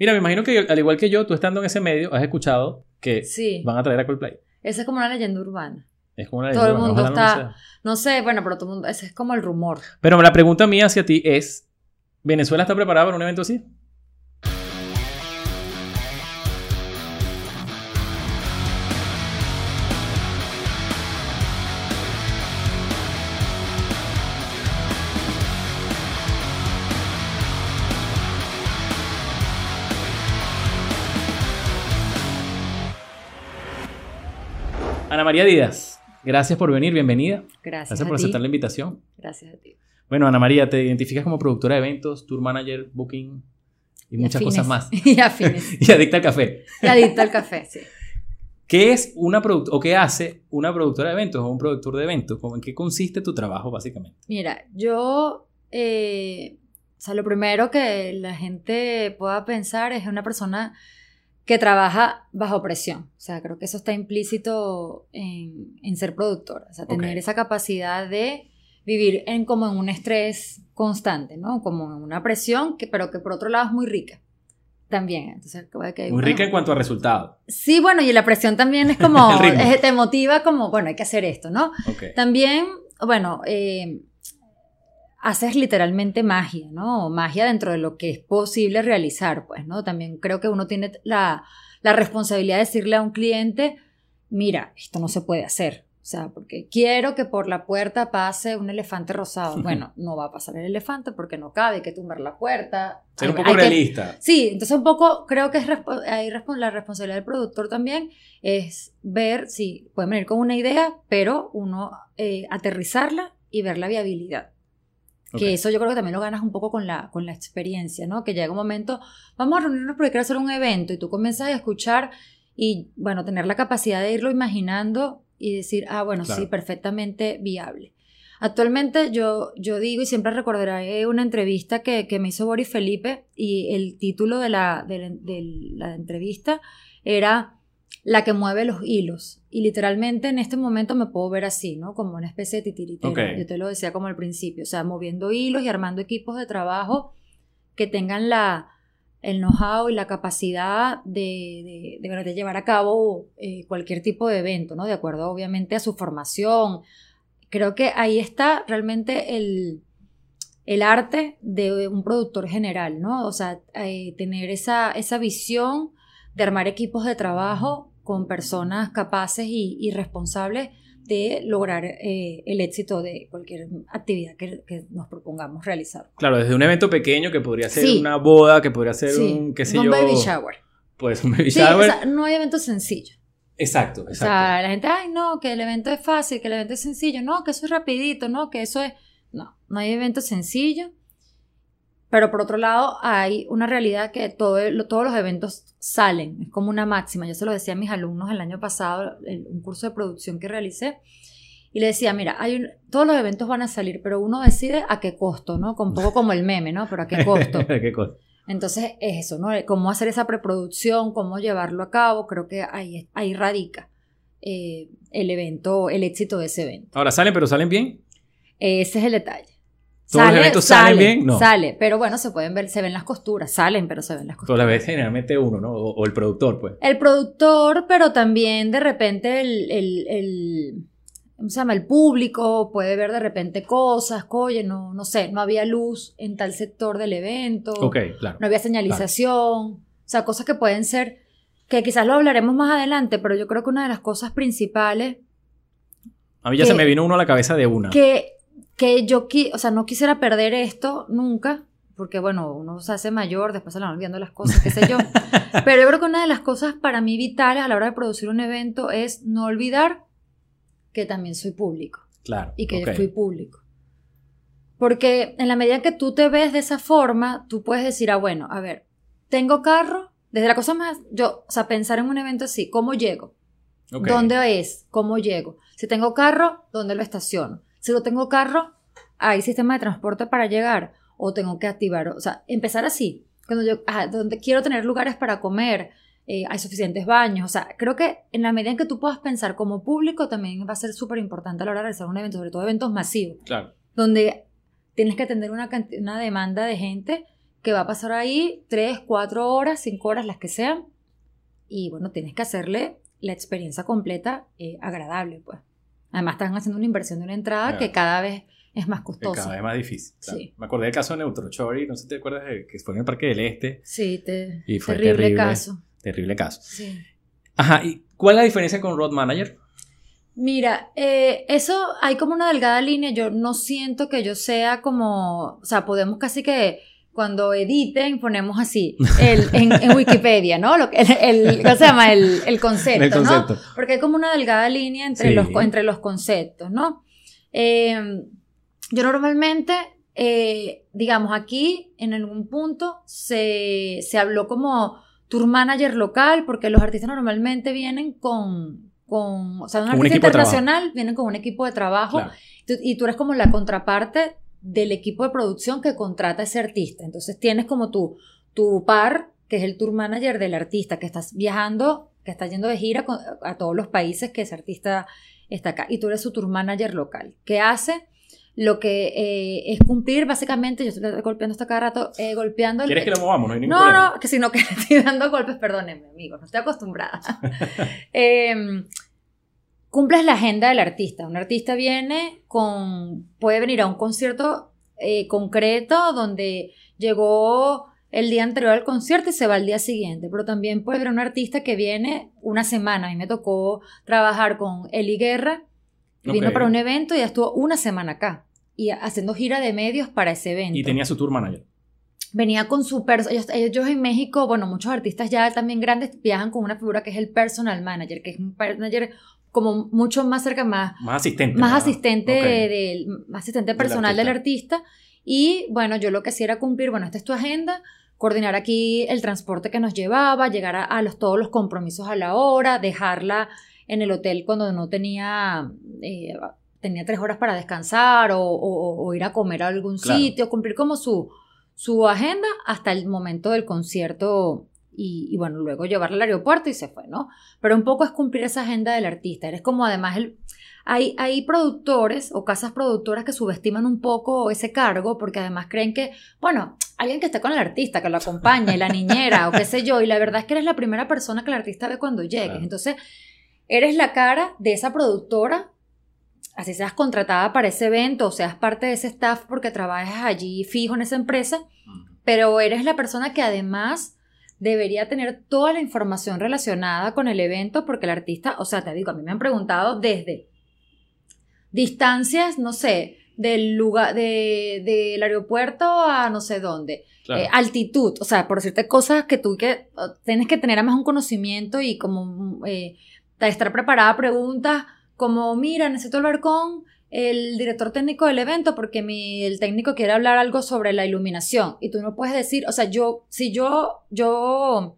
Mira, me imagino que al igual que yo, tú estando en ese medio, has escuchado que Sí. van a traer a Coldplay. Esa es como una leyenda urbana. Es como una Todo el leyenda, mundo ojalá no lo está- sea. No sé, bueno, pero todo el mundo, ese es como el rumor. Pero la pregunta mía hacia ti es: ¿Venezuela está preparada para un evento así? María Díaz, gracias por venir, bienvenida. Gracias, Gracias a por ti. aceptar la invitación. Gracias a ti. Bueno, Ana María, te identificas como productora de eventos, tour manager, booking y muchas afines. cosas más. y afines. Y adicta al café. Y adicto al café, sí. ¿Qué es una productora o qué hace una productora de eventos o un productor de eventos? ¿Cómo- ¿En qué consiste tu trabajo, básicamente? Mira, yo, eh, o sea, lo primero que la gente pueda pensar es una persona que trabaja bajo presión. O sea, creo que eso está implícito en, en ser productora. O sea, tener esa capacidad de vivir en como en un estrés constante, ¿no? Como en una presión, que, pero que por otro lado es muy rica. También. Entonces, Muy bueno, rica en cuanto a resultados. Sí, bueno, y la presión también es como, es- te motiva como, bueno, hay que hacer esto, ¿no? También, bueno, eh, haces literalmente magia, ¿no? Magia dentro de lo que es posible realizar, pues, ¿no? También creo que uno tiene la, la responsabilidad de decirle a un cliente, mira, esto no se puede hacer. O sea, porque quiero que por la puerta pase un elefante rosado. Bueno, no va a pasar el elefante porque no cabe, hay que tumbar la puerta. Ser un poco hay que- realista. Sí, entonces un poco creo que es ahí la responsabilidad del productor también es ver si pueden venir con una idea, pero uno eh, aterrizarla y ver la viabilidad. Que eso yo creo que también lo ganas un poco con la, con la experiencia, ¿no? Que llega un momento, vamos a reunirnos porque quiero hacer un evento y tú comienzas a escuchar y, bueno, tener la capacidad de irlo imaginando y decir, ah, bueno, Claro. sí, perfectamente viable. Actualmente yo, yo digo y siempre recordaré una entrevista que, que me hizo Boris Felipe y el título de la, de la- de la entrevista era La que mueve los hilos. Y literalmente en este momento me puedo ver así, ¿no? Como una especie de titiritera. Yo te lo decía como al principio, o sea, moviendo hilos y armando equipos de trabajo que tengan la, el know-how y la capacidad de, de, de, de llevar a cabo eh, cualquier tipo de evento, ¿no? De acuerdo, obviamente, a su formación. Creo que ahí está realmente el, el arte de un productor general, ¿no? O sea, eh, tener esa, esa visión de armar equipos de trabajo con personas capaces y, y responsables de lograr eh, el éxito de cualquier actividad que, que nos propongamos realizar. Claro, desde un evento pequeño que podría ser Sí. una boda, que podría ser Sí, un, qué sé un yo. baby shower. Pues un baby Sí, shower. o sea, no hay evento sencillo. exacto, O exacto. sea, la gente, ay, no, que el evento es fácil, que el evento es sencillo, no, que eso es rapidito, no, que eso es... No, no hay evento sencillo. Pero por otro lado, hay una realidad que todo todos los eventos salen, es como una máxima. Yo se lo decía a mis alumnos el año pasado, en un curso de producción que realicé, y le decía, mira, hay un- todos los eventos van a salir, pero uno decide a qué costo, ¿no? Un poco como el meme, ¿no? Pero a qué costo. ¿Qué cosa? Entonces es eso, ¿no? Cómo hacer esa preproducción, cómo llevarlo a cabo, creo que ahí, ahí radica eh, el evento, el éxito de ese evento. Ahora salen, pero salen bien. Ese es el detalle. ¿Todos los eventos salen bien? No. Sale, pero bueno, se pueden ver, se ven las costuras, salen, pero se ven las Todas costuras. las veces generalmente uno, ¿no? O, o el productor, pues. El productor, pero también de repente el, el, el- ¿cómo se llama? El público puede ver de repente cosas, oye, no, no sé, no había luz en tal sector del evento. Ok, claro. no había señalización, o sea, cosas que pueden ser, que quizás lo hablaremos más adelante, pero yo creo que una de las cosas principales A mí ya que- se me vino uno a la cabeza de una. que, que yo, qui- o sea, no quisiera perder esto nunca, porque bueno, uno se hace mayor, después se le van olvidando las cosas, qué sé yo, pero yo creo que una de las cosas para mí vitales a la hora de producir un evento es no olvidar que también soy público Claro. y que ok. fui público. Porque en la medida que tú te ves de esa forma, tú puedes decir, ah, bueno, a ver, tengo carro, desde la cosa más, yo, o sea, pensar en un evento así, ¿cómo llego? ¿Dónde es? ¿Cómo llego? Si tengo carro, ¿dónde lo estaciono? Si no tengo carro, ¿hay sistema de transporte para llegar? ¿O tengo que activar? O sea, empezar así. Cuando yo, ah, donde quiero tener lugares para comer, eh, hay suficientes baños. O sea, creo que en la medida en que tú puedas pensar como público, también va a ser súper importante a la hora de realizar un evento, sobre todo eventos masivos Claro. donde tienes que atender una, una demanda de gente que va a pasar ahí tres, cuatro horas, cinco horas, las que sean. Y bueno, tienes que hacerle la experiencia completa eh, agradable, pues. Además, están haciendo una inversión de una entrada que cada vez es más costosa. Cada vez más difícil. Sí. Me acordé del caso de Neutrochori, no sé si te acuerdas, de, que fue en el Parque del Este. Sí, te, y fue terrible, caso. Terrible caso. Sí. Ajá, ¿y cuál es la diferencia con Road Manager? Mira, eh, eso hay como una delgada línea. Yo no siento que yo sea como, o sea, podemos casi que cuando editen ponemos así el, en, Wikipedia, ¿no? Lo, el, el, ¿Cómo se llama? El, concepto, ¿no? Porque hay como una delgada línea entre, los, entre los conceptos, ¿no? Eh, yo normalmente, eh, digamos, aquí en algún punto se, se habló como tour manager local, porque los artistas normalmente vienen con, con o sea, un artista internacional vienen con un equipo de trabajo y tú eres como la contraparte del equipo de producción que contrata a ese artista. Entonces tienes como tu, tu par, que es el tour manager del artista, que estás viajando, que está yendo de gira a todos los países que ese artista está acá. Y tú eres su tour manager local. ¿Qué hace? Lo que eh, es cumplir, básicamente, yo estoy golpeando esto cada rato, eh, golpeando... ¿Quieres que lo movamos? No hay ningún No, no, que sino que estoy dando golpes, perdónenme, amigos, no estoy acostumbrada. eh, cumples la agenda del artista. Un artista viene con, puede venir a un concierto eh, concreto donde llegó el día anterior al concierto y se va al día siguiente, pero también puede haber un artista que viene una semana. A mí me tocó trabajar con Eli Guerra, vino para un evento y ya estuvo una semana acá y haciendo gira de medios para ese evento. Y tenía su tour manager. Venía con su ellos, ellos en México, bueno, muchos artistas ya también grandes viajan con una figura que es el personal manager, que es un manager como mucho más cerca, más, más asistente. Más asistente, del, asistente personal del artista. Y bueno, yo lo que hacía era cumplir, bueno, esta es tu agenda, coordinar aquí el transporte que nos llevaba, llegar a, los, todos los compromisos a la hora, dejarla en el hotel cuando no tenía, eh, tenía tres horas para descansar o, ir a comer a algún sitio, cumplir como su, su agenda hasta el momento del concierto y, bueno, luego llevarla al aeropuerto y se fue, ¿no? Pero un poco es cumplir esa agenda del artista. Eres como además el... Hay, hay productores o casas productoras que subestiman un poco ese cargo porque además creen que, bueno, alguien que esté con el artista, que lo acompañe, la niñera o qué sé yo, y la verdad es que eres la primera persona que el artista ve cuando llegues. Entonces, eres la cara de esa productora así seas contratada para ese evento o seas parte de ese staff porque trabajas allí fijo en esa empresa, pero eres la persona que además debería tener toda la información relacionada con el evento porque el artista, o sea, te digo, a mí me han preguntado desde distancias, no sé, del lugar, de, del aeropuerto a no sé dónde, eh, altitud, o sea, por decirte cosas que tú que tienes que tener además un conocimiento y como eh, estar preparada a preguntas como, mira, necesito hablar con el director técnico del evento porque mi, el técnico quiere hablar algo sobre la iluminación. Y tú no puedes decir, o sea, yo, si yo, yo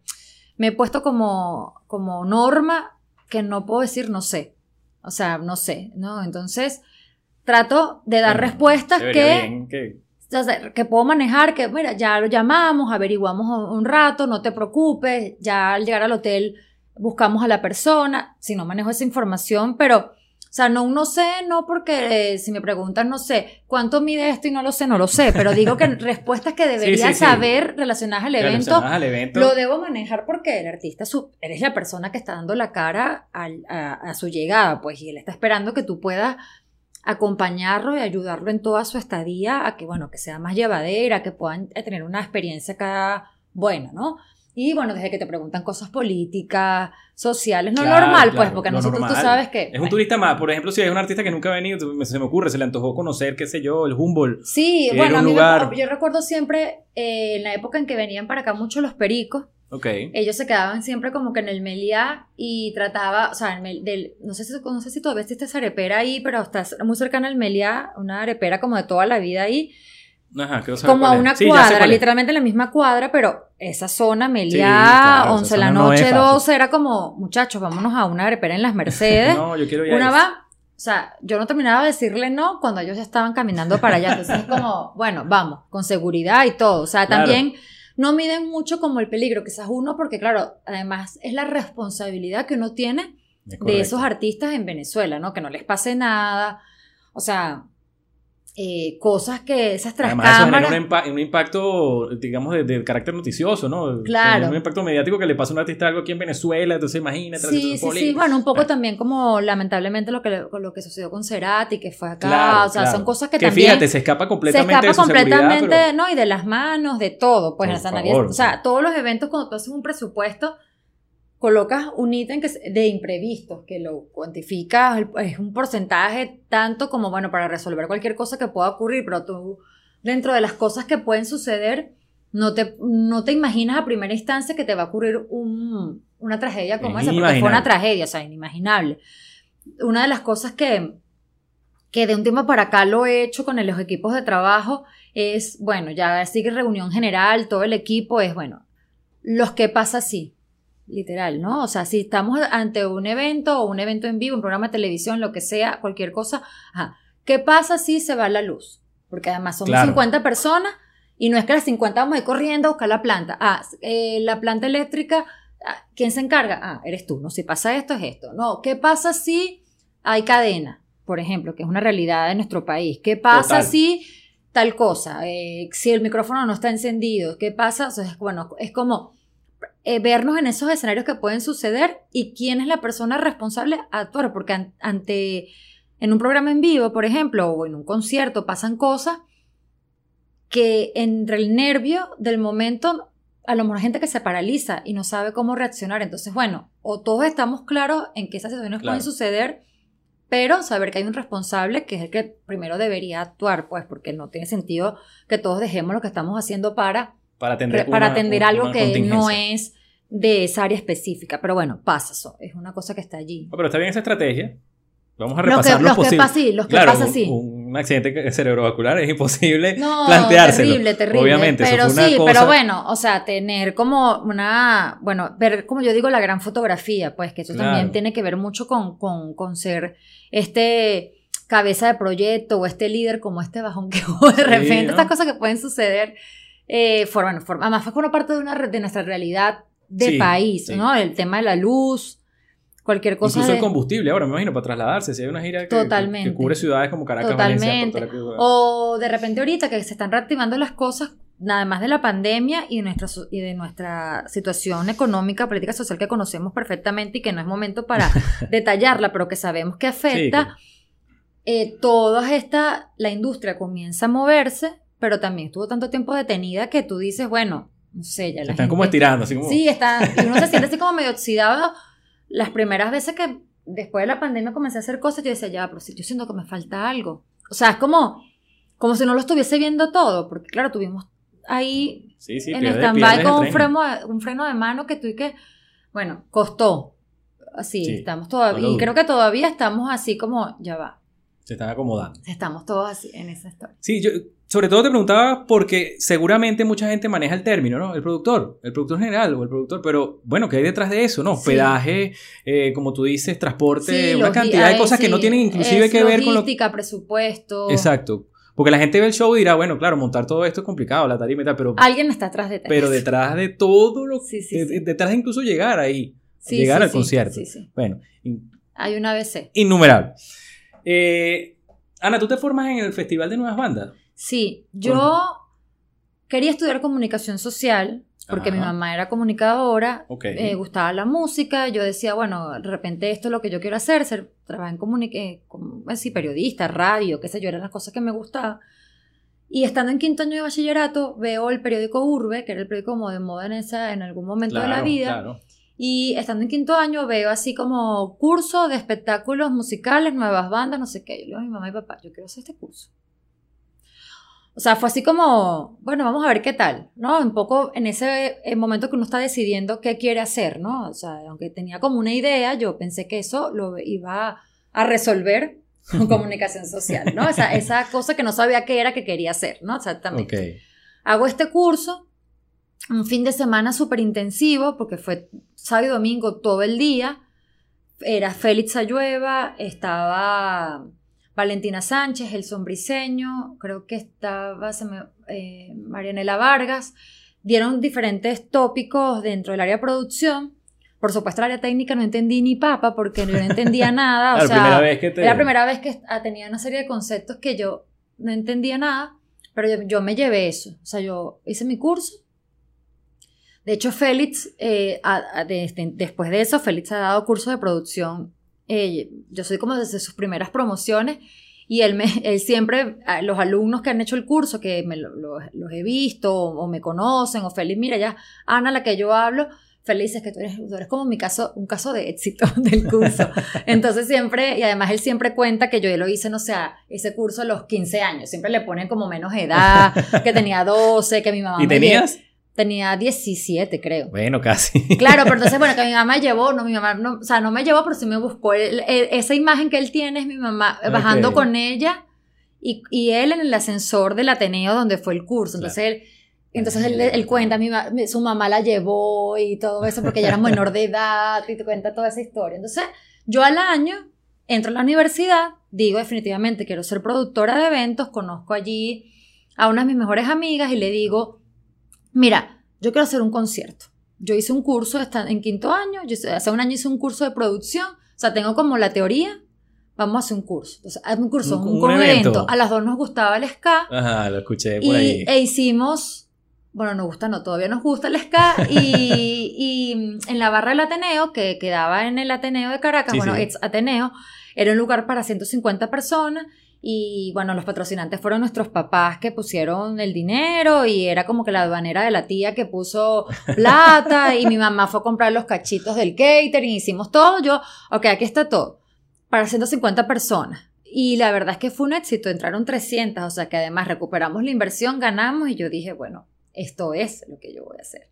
me he puesto como, como norma que no puedo decir no sé, o sea, no sé, ¿no? Entonces, trato de dar respuestas que, que, puedo manejar, que, mira, ya lo llamamos, averiguamos un rato, no te preocupes, ya al llegar al hotel buscamos a la persona, si no manejo esa información, pero sea, no, no sé, no porque eh, si me preguntan, no sé, ¿cuánto mide esto y no lo sé? No lo sé, pero digo que respuestas que debería saber relacionadas al, evento, lo debo manejar porque el artista, eres la persona que está dando la cara a, su llegada, pues, y él está esperando que tú puedas acompañarlo y ayudarlo en toda su estadía a que, bueno, que sea más llevadera, que puedan tener una experiencia acá buena, ¿no? Y bueno, desde que te preguntan cosas políticas, sociales, no normal, pues, porque nosotros tú sabes que. Es un turista más, por ejemplo, si hay un artista que nunca ha venido, se me ocurre, se le antojó conocer, qué sé yo, el Humboldt. Sí, bueno, a mí me, yo recuerdo siempre, eh, en la época en que venían para acá mucho los pericos, Okay. Ellos se quedaban siempre como que en el Meliá y trataba, o sea, del, no, sé si, no sé si todavía existe esa arepera ahí, pero está muy cercana al Meliá, una arepera como de toda la vida ahí como a una cuadra, literalmente en la misma cuadra, pero esa zona, Meliá, 11 de la noche, 12, era como, muchachos, vámonos a una arepera en las Mercedes. no, yo quiero ir Una va, o sea, yo no terminaba de decirle no cuando ellos ya estaban caminando para allá. Entonces es como, bueno, vamos, con seguridad y todo. O sea, también no miden mucho como el peligro, quizás uno, porque claro, además es la responsabilidad que uno tiene de esos artistas en Venezuela, ¿no? Que no les pase nada. O sea, eh, cosas que esas tras Además, eso genera un, un impacto, digamos, de, de carácter noticioso, ¿no? Claro. Un impacto mediático que le pasa a un artista algo aquí en Venezuela, entonces imagínate. la Sí, sí, sí. Bueno, un poco Bueno. también como lamentablemente lo que, lo que sucedió con Cerati, que fue acá. Claro, o sea, claro. son cosas que, Que también fíjate, se escapa se completamente escapa de su completamente, pero- ¿no? Y de las manos, de todo. Pues Por o sea, favor. nadie- o sea, todos los eventos, cuando tú haces un presupuesto, colocas un ítem que es de imprevistos, que lo cuantificas, es un porcentaje tanto como, bueno, para resolver cualquier cosa que pueda ocurrir, pero tú, dentro de las cosas que pueden suceder, no te, no te imaginas a primera instancia que te va a ocurrir un- una tragedia como esa, porque fue Inimaginable. una tragedia, o sea, inimaginable. Una de las cosas que, que de un tiempo para acá lo he hecho con los equipos de trabajo es, bueno, ya sigue reunión general, todo el equipo es, bueno, los que pasa así, literal, ¿no? O sea, si estamos ante un evento o un evento en vivo, un programa de televisión, lo que sea, cualquier cosa, ajá, ¿qué pasa si se va la luz? Porque además somos Claro. 50 personas y no es que las 50 vamos a ir corriendo a buscar la planta. Ah, eh, la planta eléctrica, ah, ¿quién se encarga? Ah, eres tú, ¿no? Si pasa esto, es esto. No, ¿qué pasa si hay cadena? Por ejemplo, que es una realidad de nuestro país. ¿Qué pasa Total. si tal cosa? Eh, si el micrófono no está encendido, ¿qué pasa? O sea, bueno, es como eh, vernos en esos escenarios que pueden suceder y quién es la persona responsable a actuar, porque an- ante en un programa en vivo, por ejemplo, o en un concierto pasan cosas que entre el nervio del momento, a lo mejor hay gente que se paraliza y no sabe cómo reaccionar. Entonces, bueno, o todos estamos claros en que esas situaciones Claro. pueden suceder, pero saber que hay un responsable que es el que primero debería actuar, pues, porque no tiene sentido que todos dejemos lo que estamos haciendo para para atender, para una- atender una algo que no es de esa área específica. Pero bueno, pasa eso, es una cosa que está allí. No, pero está bien esa estrategia. Vamos a Los que, repasar los los que pasa así, los que Claro, pasa un-. Un, accidente cerebrovascular es imposible No, planteárselo. terrible, terrible. Obviamente, eso pero fue una sí, cosa- pero bueno, o sea, tener como una, bueno, ver, como yo digo, la gran fotografía, pues que eso Claro. también tiene que ver mucho con, con, con ser este cabeza de proyecto o este líder como este bajón que hubo de Sí, repente, ¿no? estas cosas que pueden suceder, eh, forman, forman, además fue una parte de, una, de nuestra realidad de Sí, país, sí. ¿no? El tema de la luz, cualquier cosa Incluso de... el combustible ahora, me imagino, para trasladarse. Si hay una gira que, que cubre ciudades como Caracas, Totalmente. Valencia. O de repente ahorita que se están reactivando las cosas, nada más de la pandemia y de nuestra, y de nuestra situación económica, política, social que conocemos perfectamente y que no es momento para detallarla, pero que sabemos que afecta, eh, toda esta, la industria comienza a moverse, pero también estuvo tanto tiempo detenida que tú dices, bueno, no sé, ya la están como gente- estirando, así como. Sí, está, y uno se siente así como medio oxidado. Las primeras veces que después de la pandemia comencé a hacer cosas, yo decía, ya, pero si yo siento que me falta algo. O sea, es como, como si no lo estuviese viendo todo, porque claro, tuvimos ahí Sí, sí, en stand-by con un freno, de- un freno de mano que tú y que, bueno, costó. Así, Sí, estamos todavía, y creo que todavía estamos así como, ya va, Se están acomodando. estamos todos así en esa historia. Sí, yo sobre todo te preguntaba porque seguramente mucha gente maneja el término, ¿no? El productor, el productor general o el productor, pero bueno, ¿qué hay detrás de eso, no? Sí. Hospedaje, eh, como tú dices, transporte, Sí, una cantidad de cosas que sí, no tienen inclusive es que ver con lo... Logística, presupuesto. Exacto. Porque la gente ve el show y dirá, bueno, claro, montar todo esto es complicado, la tarima y tal, pero, Alguien está atrás de pero detrás de todo lo Sí, sí, de- detrás de incluso llegar ahí, llegar al concierto. Sí, sí. Bueno, in- Hay una ABC. innumerable. Eh, Ana, ¿tú te formas en el Festival de Nuevas Bandas? Sí, yo quería estudiar comunicación social porque mi mamá era comunicadora, me gustaba la música, yo decía, bueno, de repente esto es lo que yo quiero hacer, ser, trabajar en comunicación, así, periodista, radio, qué sé yo, eran las cosas que me gustaban. Y estando en quinto año de bachillerato, veo el periódico Urbe, que era el periódico como de moda en, esa, en algún momento de la vida. claro. Y estando en quinto año veo así como curso de espectáculos musicales, nuevas bandas, no sé qué. Yo le digo a mi mamá y papá, yo quiero hacer este curso. O sea, fue así como, bueno, vamos a ver qué tal, ¿no? Un poco en ese eh, momento que uno está decidiendo qué quiere hacer, ¿no? O sea, aunque tenía como una idea, yo pensé que eso lo iba a resolver con comunicación social, ¿no? Esa, esa cosa que no sabía qué era que quería hacer, ¿no? Exactamente Ok. hago este curso, un fin de semana súper intensivo, porque fue sábado y domingo todo el día. Era Félix Ayueva, estaba Valentina Sánchez, El Sombriseño, creo que estaba eh, Marianela Vargas. Dieron diferentes tópicos dentro del área de producción. Por supuesto, el área técnica no entendí ni papa porque yo no entendía nada. O la sea, primera vez que te... la primera vez que ah, tenía una serie de conceptos que yo no entendía nada, pero yo, yo me llevé eso. O sea, yo hice mi curso. De hecho, Félix, eh, a- a- de- de- después de eso, Félix ha dado cursos de producción. Eh, yo soy como desde sus primeras promociones y él, me, él siempre, los alumnos que han hecho el curso, que me lo- lo- los he visto o, o me conocen, o Félix, mira, ya, Ana, la que yo hablo, Félix es que tú eres, tú eres como mi caso, un caso de éxito del curso. Entonces siempre, y además él siempre cuenta que yo lo hice, no sé, ese curso a los 15 años, siempre le ponen como menos edad, que tenía 12, que mi mamá ¿Y me tenías? Tenía 17, creo. Bueno, casi. Claro, pero entonces, bueno, que mi mamá me llevó, no, mi mamá, no, o sea, no me llevó, pero sí me buscó. Él- esa imagen que él tiene es mi mamá bajando con ella y, y él en el ascensor del Ateneo donde fue el curso. Entonces él, entonces él, él cuenta, mi su mamá la llevó y todo eso porque ella era menor de edad y te cuenta toda esa historia. Entonces, yo al año entro a la universidad, digo definitivamente quiero ser productora de eventos, conozco allí a una de mis mejores amigas y le digo, mira, yo quiero hacer un concierto. Yo hice un curso en quinto año, yo hace un año hice un curso de producción, o sea, tengo como la teoría, vamos a hacer un curso. Entonces, un curso, Un- un, un evento. evento. A las dos nos gustaba el ska Ajá, lo escuché por y, ahí. e hicimos, bueno, nos gusta, no, todavía nos gusta el ska y, y en la barra del Ateneo, que quedaba en el Ateneo de Caracas, Sí, bueno, sí. ex Ateneo, era un lugar para 150 personas y bueno, los patrocinantes fueron nuestros papás que pusieron el dinero y era como que la aduanera de la tía que puso plata y mi mamá fue a comprar los cachitos del catering, hicimos todo, yo, ok, aquí está todo, para 150 personas. Y la verdad es que fue un éxito, entraron 300, o sea que además recuperamos la inversión, ganamos y yo dije, bueno, esto es lo que yo voy a hacer.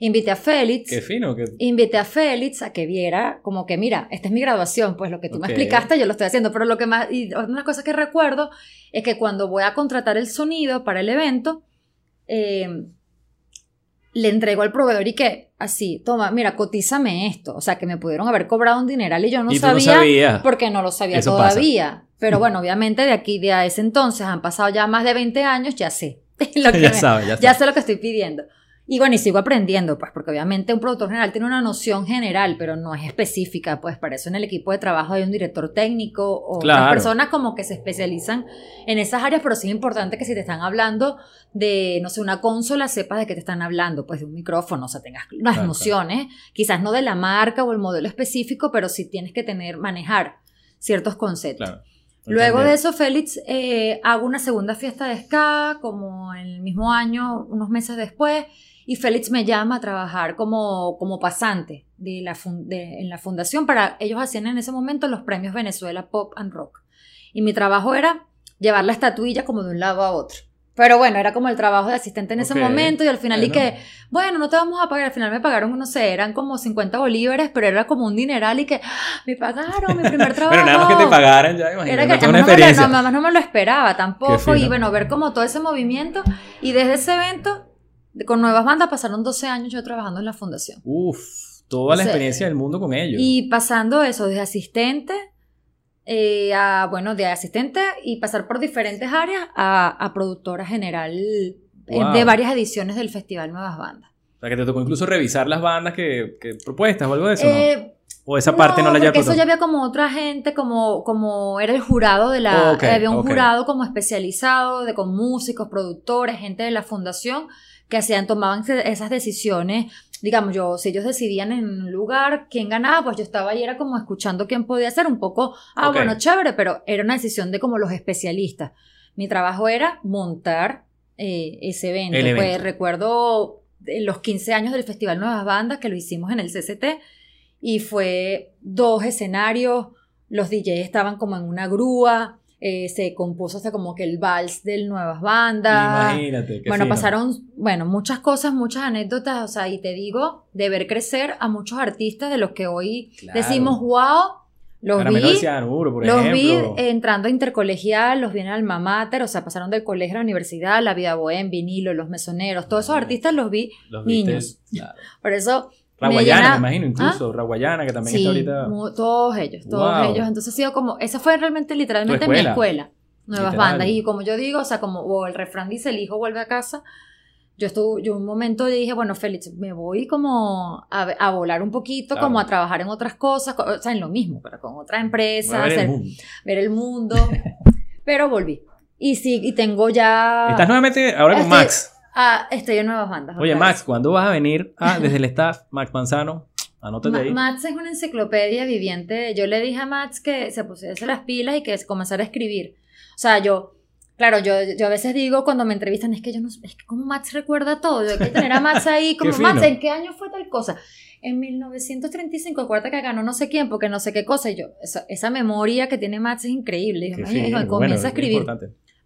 Invité a Félix. Qué fino. Invité a Félix a que viera, como que mira, esta es mi graduación, pues lo que tú me Ok. explicaste yo lo estoy haciendo, pero lo que más, y una cosa que recuerdo es que cuando voy a contratar el sonido para el evento, eh, le entrego al proveedor y que así, toma, mira, cotízame esto, o sea, que me pudieron haber cobrado un dineral y yo no y sabía, no sabías. porque no lo sabía Eso pasa. todavía. Pero bueno, obviamente de aquí, de a ese entonces, han pasado ya más de 20 años, ya sé. lo que ya me- sabes, ya ya sé lo que estoy pidiendo. Y bueno, y sigo aprendiendo, pues, porque obviamente un productor general tiene una noción general, pero no es específica, pues, para eso en el equipo de trabajo hay un director técnico o otras Claro. personas como que se especializan en esas áreas, pero sí es importante que si te están hablando de, no sé, una consola, sepas de qué te están hablando, pues de un micrófono, o sea, tengas las Claro, nociones, quizás no de la marca o el modelo específico, pero sí tienes que tener, manejar ciertos conceptos. Claro. Luego de eso, Félix, eh, hago una segunda fiesta de ska, como en el mismo año, unos meses después, y Félix me llama a trabajar como, como pasante de la de- en la fundación para, ellos hacían en ese momento los premios Venezuela Pop and Rock. Y mi trabajo era llevar la estatuilla como de un lado a otro. Pero bueno, era como el trabajo de asistente en ese Ok, momento y al final y bueno. que, bueno, no te vamos a pagar, al final me pagaron, no sé, eran como 50 bolívares, pero era como un dineral y que, ¡ah! me pagaron, mi primer trabajo. Bueno, nada más que te pagaran ya, imagínate. Era que una no, me lo, no, no me lo esperaba tampoco. Y bueno, ver como todo ese movimiento. Y desde ese evento, con nuevas bandas, pasaron 12 años yo trabajando en la fundación. Uf, toda la O sea, experiencia del mundo con ellos. Y pasando eso, desde asistente eh, a, bueno, de asistente y pasar por diferentes áreas a, a productora general eh, Wow. de varias ediciones del Festival Nuevas Bandas. O sea, que te tocó incluso revisar las bandas que, que propuestas o algo de eso, ¿no? Eh, O esa parte no, la porque lleva eso ya había como otra gente, como, como era el jurado de la... Había un jurado como especializado de con músicos, productores, gente de la fundación que hacían, tomaban esas decisiones. Digamos, yo, si ellos decidían en un lugar quién ganaba, pues yo estaba ahí, era como escuchando quién podía ser un poco, ah, Ok. bueno, chévere, pero era una decisión de como los especialistas. Mi trabajo era montar eh, ese evento. Pues evento. recuerdo en los 15 años del Festival Nuevas Bandas que lo hicimos en el CCT y fue dos escenarios, los DJs estaban como en una grúa, eh, se compuso hasta como que el vals del Nuevas Bandas. Imagínate. qué Bueno, fino. pasaron, bueno, muchas cosas, muchas anécdotas, o sea, y te digo, de ver crecer a muchos artistas de los que hoy Claro. decimos, wow, los Caramelo de vi, cianuro, por los vi entrando a intercolegial, los vi en Alma Mater, o sea, pasaron del colegio a la universidad, La Vida Bohem, Vinilo, Los Mesoneros, todos esos artistas los vi, Los viste, niños. claro. por eso me Raguayana, llena- me imagino, incluso. Raguayana, que también Sí, está ahorita. todos ellos, todos Wow. ellos. Entonces ha sido como, esa fue realmente literalmente Tu mi escuela. escuela. Nuevas Literal. bandas. Y como yo digo, o sea, como o el refrán dice, el hijo vuelve a casa. Yo estuve, yo un momento dije, bueno, Félix, me voy como a, a volar un poquito, Claro. como a trabajar en otras cosas, co- o sea, en lo mismo, pero con otra empresa, Voy a ver el hacer- mundo. ver el mundo. pero volví. Y sí, y tengo ya... Estás nuevamente ahora con Max. Ah, estoy en nuevas bandas. Oye, Max. ¿cuándo vas a venir ah, desde el staff? Max Manzano, anótate Ma- ahí. Max es una enciclopedia viviente. Yo le dije a Max que se pusiese las pilas y que comenzara a escribir. O sea, yo, claro, yo, yo a veces digo cuando me entrevistan, es que yo no sé, es que como Max recuerda todo. Yo hay que tener a Max ahí, como Max. ¿en qué año fue tal cosa? En 1935, acuérdate que ganó no sé quién, porque no sé qué cosa. Y yo, esa, esa memoria que tiene Max es increíble. Y yo, Qué "Ay, hijo, fino, comienza a es escribir.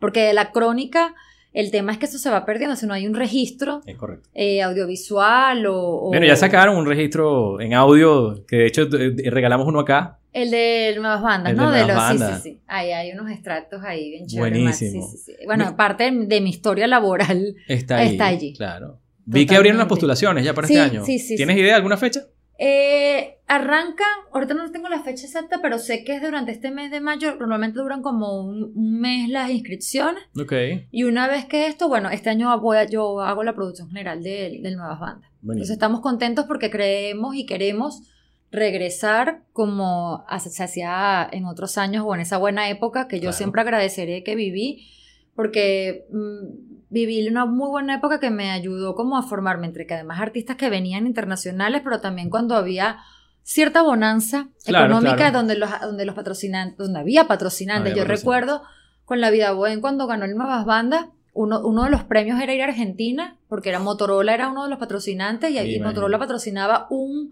Porque la crónica, el tema es que eso se va perdiendo, si no hay un registro Es correcto. eh, audiovisual o, o- Bueno, ya sacaron un registro en audio, que de hecho eh, regalamos uno acá. El de nuevas bandas, El ¿no? De los, sí, bandas. sí, sí. Ahí hay unos extractos ahí bien chéveres. Buenísimo. Sí, sí, sí. Bueno, aparte de, mi historia laboral. Está ahí. Está allí. Claro. Vi que abrieron las postulaciones ya para este año. sí, sí, ¿Tienes idea de alguna fecha? Eh, arrancan, ahorita no tengo la fecha exacta, pero sé que es durante este mes de mayo. Normalmente duran como un, un mes las inscripciones. Ok. Y una vez que esto, bueno, este año voy a- yo hago la producción general de, de nuevas bandas. Entonces estamos contentos porque creemos y queremos regresar como se hacía en otros años o en esa buena época que yo Claro. siempre agradeceré que viví porque mm, viví una muy buena época que me ayudó como a formarme entre que además artistas que venían internacionales pero también cuando había cierta bonanza Claro, económica claro. donde los donde los patrocinantes donde había patrocinantes Había yo recuerdo con la vida Buen cuando ganó el Nuevas Bandas uno, uno de los premios era ir a Argentina, porque era Motorola era uno de los patrocinantes y, imagino. Motorola patrocinaba un,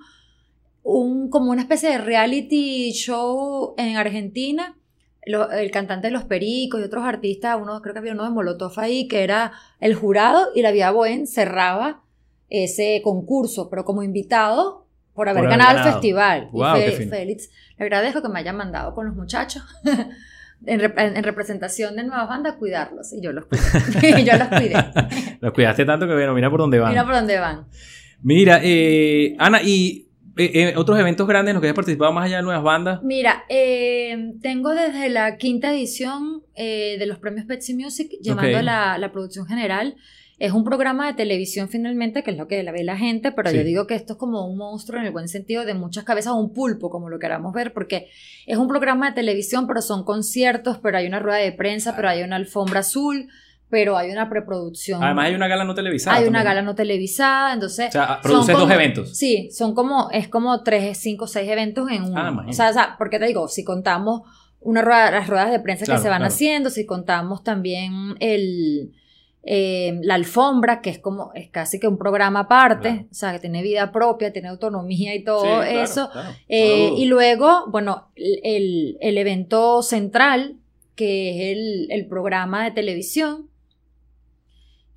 un como una especie de reality show en Argentina. Lo- el cantante de Los Pericos y otros artistas, uno creo que había uno de Molotov ahí, que era el jurado y la Vida Bohem cerraba ese concurso, pero como invitado por haber Por haber ganado el festival. Y Fe- fino. Félix, le agradezco que me hayan mandado con los muchachos. En, rep- en representación de nuevas bandas, cuidarlos. Y yo los cuidé. yo los cuidé. Los cuidaste tanto que bueno, mira por dónde van. Mira por dónde van. Mira, eh, Ana, y eh, eh, otros eventos grandes en los que has participado más allá de nuevas bandas. Mira, eh, tengo desde la quinta edición eh, de los premios Pepsi Music, llevando Ok. la, la producción general. Es un programa de televisión finalmente, que es lo que la ve la gente, pero Sí. yo digo que esto es como un monstruo en el buen sentido de muchas cabezas, un pulpo, como lo queramos ver, porque es un programa de televisión, pero son conciertos, pero hay una rueda de prensa, pero hay una alfombra azul, pero hay una preproducción. Además hay una gala no televisada. hay una gala no televisada, entonces... O sea, produces dos como- eventos. Sí, son como, es como tres, cinco, seis eventos en uno. Ah, o, sea, o sea, porque te digo, si contamos una rueda, las ruedas de prensa Claro, que se van claro. haciendo, si contamos también el eh, la alfombra, que es como, es casi que un programa aparte, Claro. o sea, que tiene vida propia, tiene autonomía y Sí, todo claro, eso. claro. Eh, y luego, bueno, el- el evento central, que es el, el programa de televisión,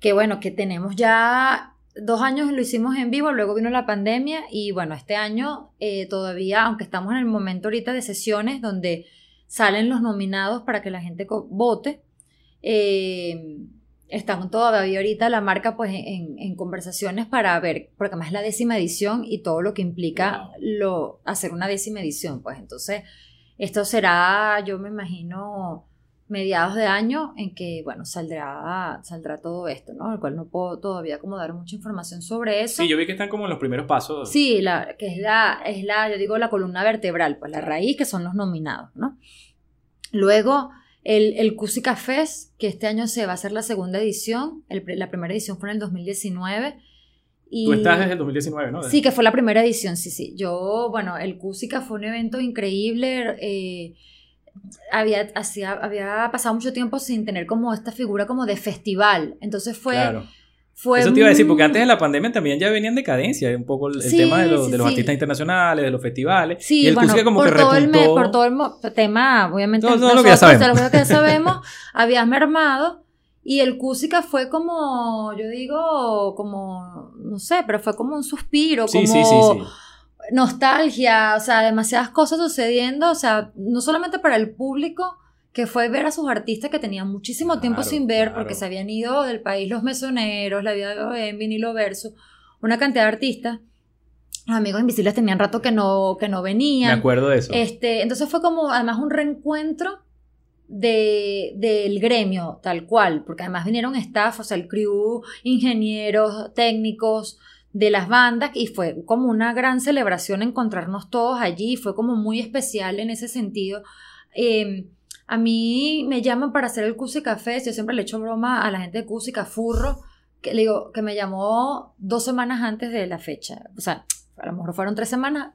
que bueno, que tenemos ya dos años lo hicimos en vivo, luego vino la pandemia y bueno, este año eh, todavía, aunque estamos en el momento ahorita de sesiones donde salen los nominados para que la gente vote, eh, están todavía ahorita la marca pues en, en conversaciones para ver, porque además es la décima edición y todo lo que implica Wow. lo, hacer una décima edición, pues entonces esto será, yo me imagino, mediados de año en que, bueno, saldrá, saldrá todo esto, ¿no? El cual no puedo todavía como dar mucha información sobre eso. Sí, yo vi que están como en los primeros pasos. Sí, la, que es la, es la, yo digo, la columna vertebral, pues la raíz, que son los nominados, ¿no? Luego, el, el Cusica Fest, que este año se va a hacer la segunda edición, el la primera edición fue en el 2019. Y, Tú estás desde el 2019, ¿no? Sí, que fue la primera edición, sí, sí. Yo, bueno, el Cusica fue un evento increíble. eh, había, hacía, había pasado mucho tiempo sin tener como esta figura como de festival. Entonces fue... Claro. fue Eso te iba a decir, porque antes de la pandemia también ya venía en decadencia un poco el, el Sí, tema de, los- sí, de los sí. artistas internacionales, de los festivales. Sí, y el bueno, como por, que todo el por todo el tema, obviamente, Todo- todo lo que ya nosotros, sabemos. de lo que ya sabemos, habías mermado y el Cusica fue como, yo digo, como, no sé, pero fue como un suspiro, como sí, sí, sí. Nostalgia, o sea, demasiadas cosas sucediendo, o sea, no solamente para el público que fue ver a sus artistas que tenían muchísimo tiempo sin ver claro. porque se habían ido del país los mesoneros, la vida de Bohem, vinilo verso, una cantidad de artistas. Los amigos invisibles tenían rato que no, que no Me venían. acuerdo de eso. Este, entonces fue como además un reencuentro de, del gremio, tal cual, porque además vinieron staff, o sea, el crew, ingenieros, técnicos de las bandas, y fue como una gran celebración encontrarnos todos allí, fue como muy especial en ese sentido. Eh, a mí me llaman para hacer el Cusi Café, yo siempre le echo broma a la gente de Cusi Cafurro, que le digo, que me llamó dos semanas antes de la fecha. O sea, a lo mejor fueron tres semanas,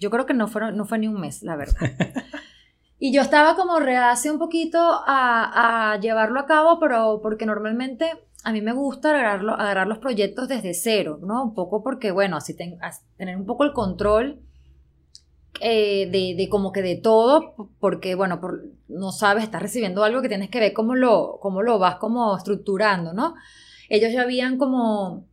yo creo que no, fueron, no fue ni un mes, la verdad. y yo estaba como reacia un poquito a, a, llevarlo a cabo, pero porque normalmente a mí me gusta agarrarlo, agarrar los proyectos desde cero, ¿no? Un poco porque, bueno, así tener un poco el control eh, de, de, como que de todo, porque, bueno, no sabes, estás recibiendo algo que tienes que ver cómo lo, cómo lo vas como estructurando, ¿no? Ellos ya habían como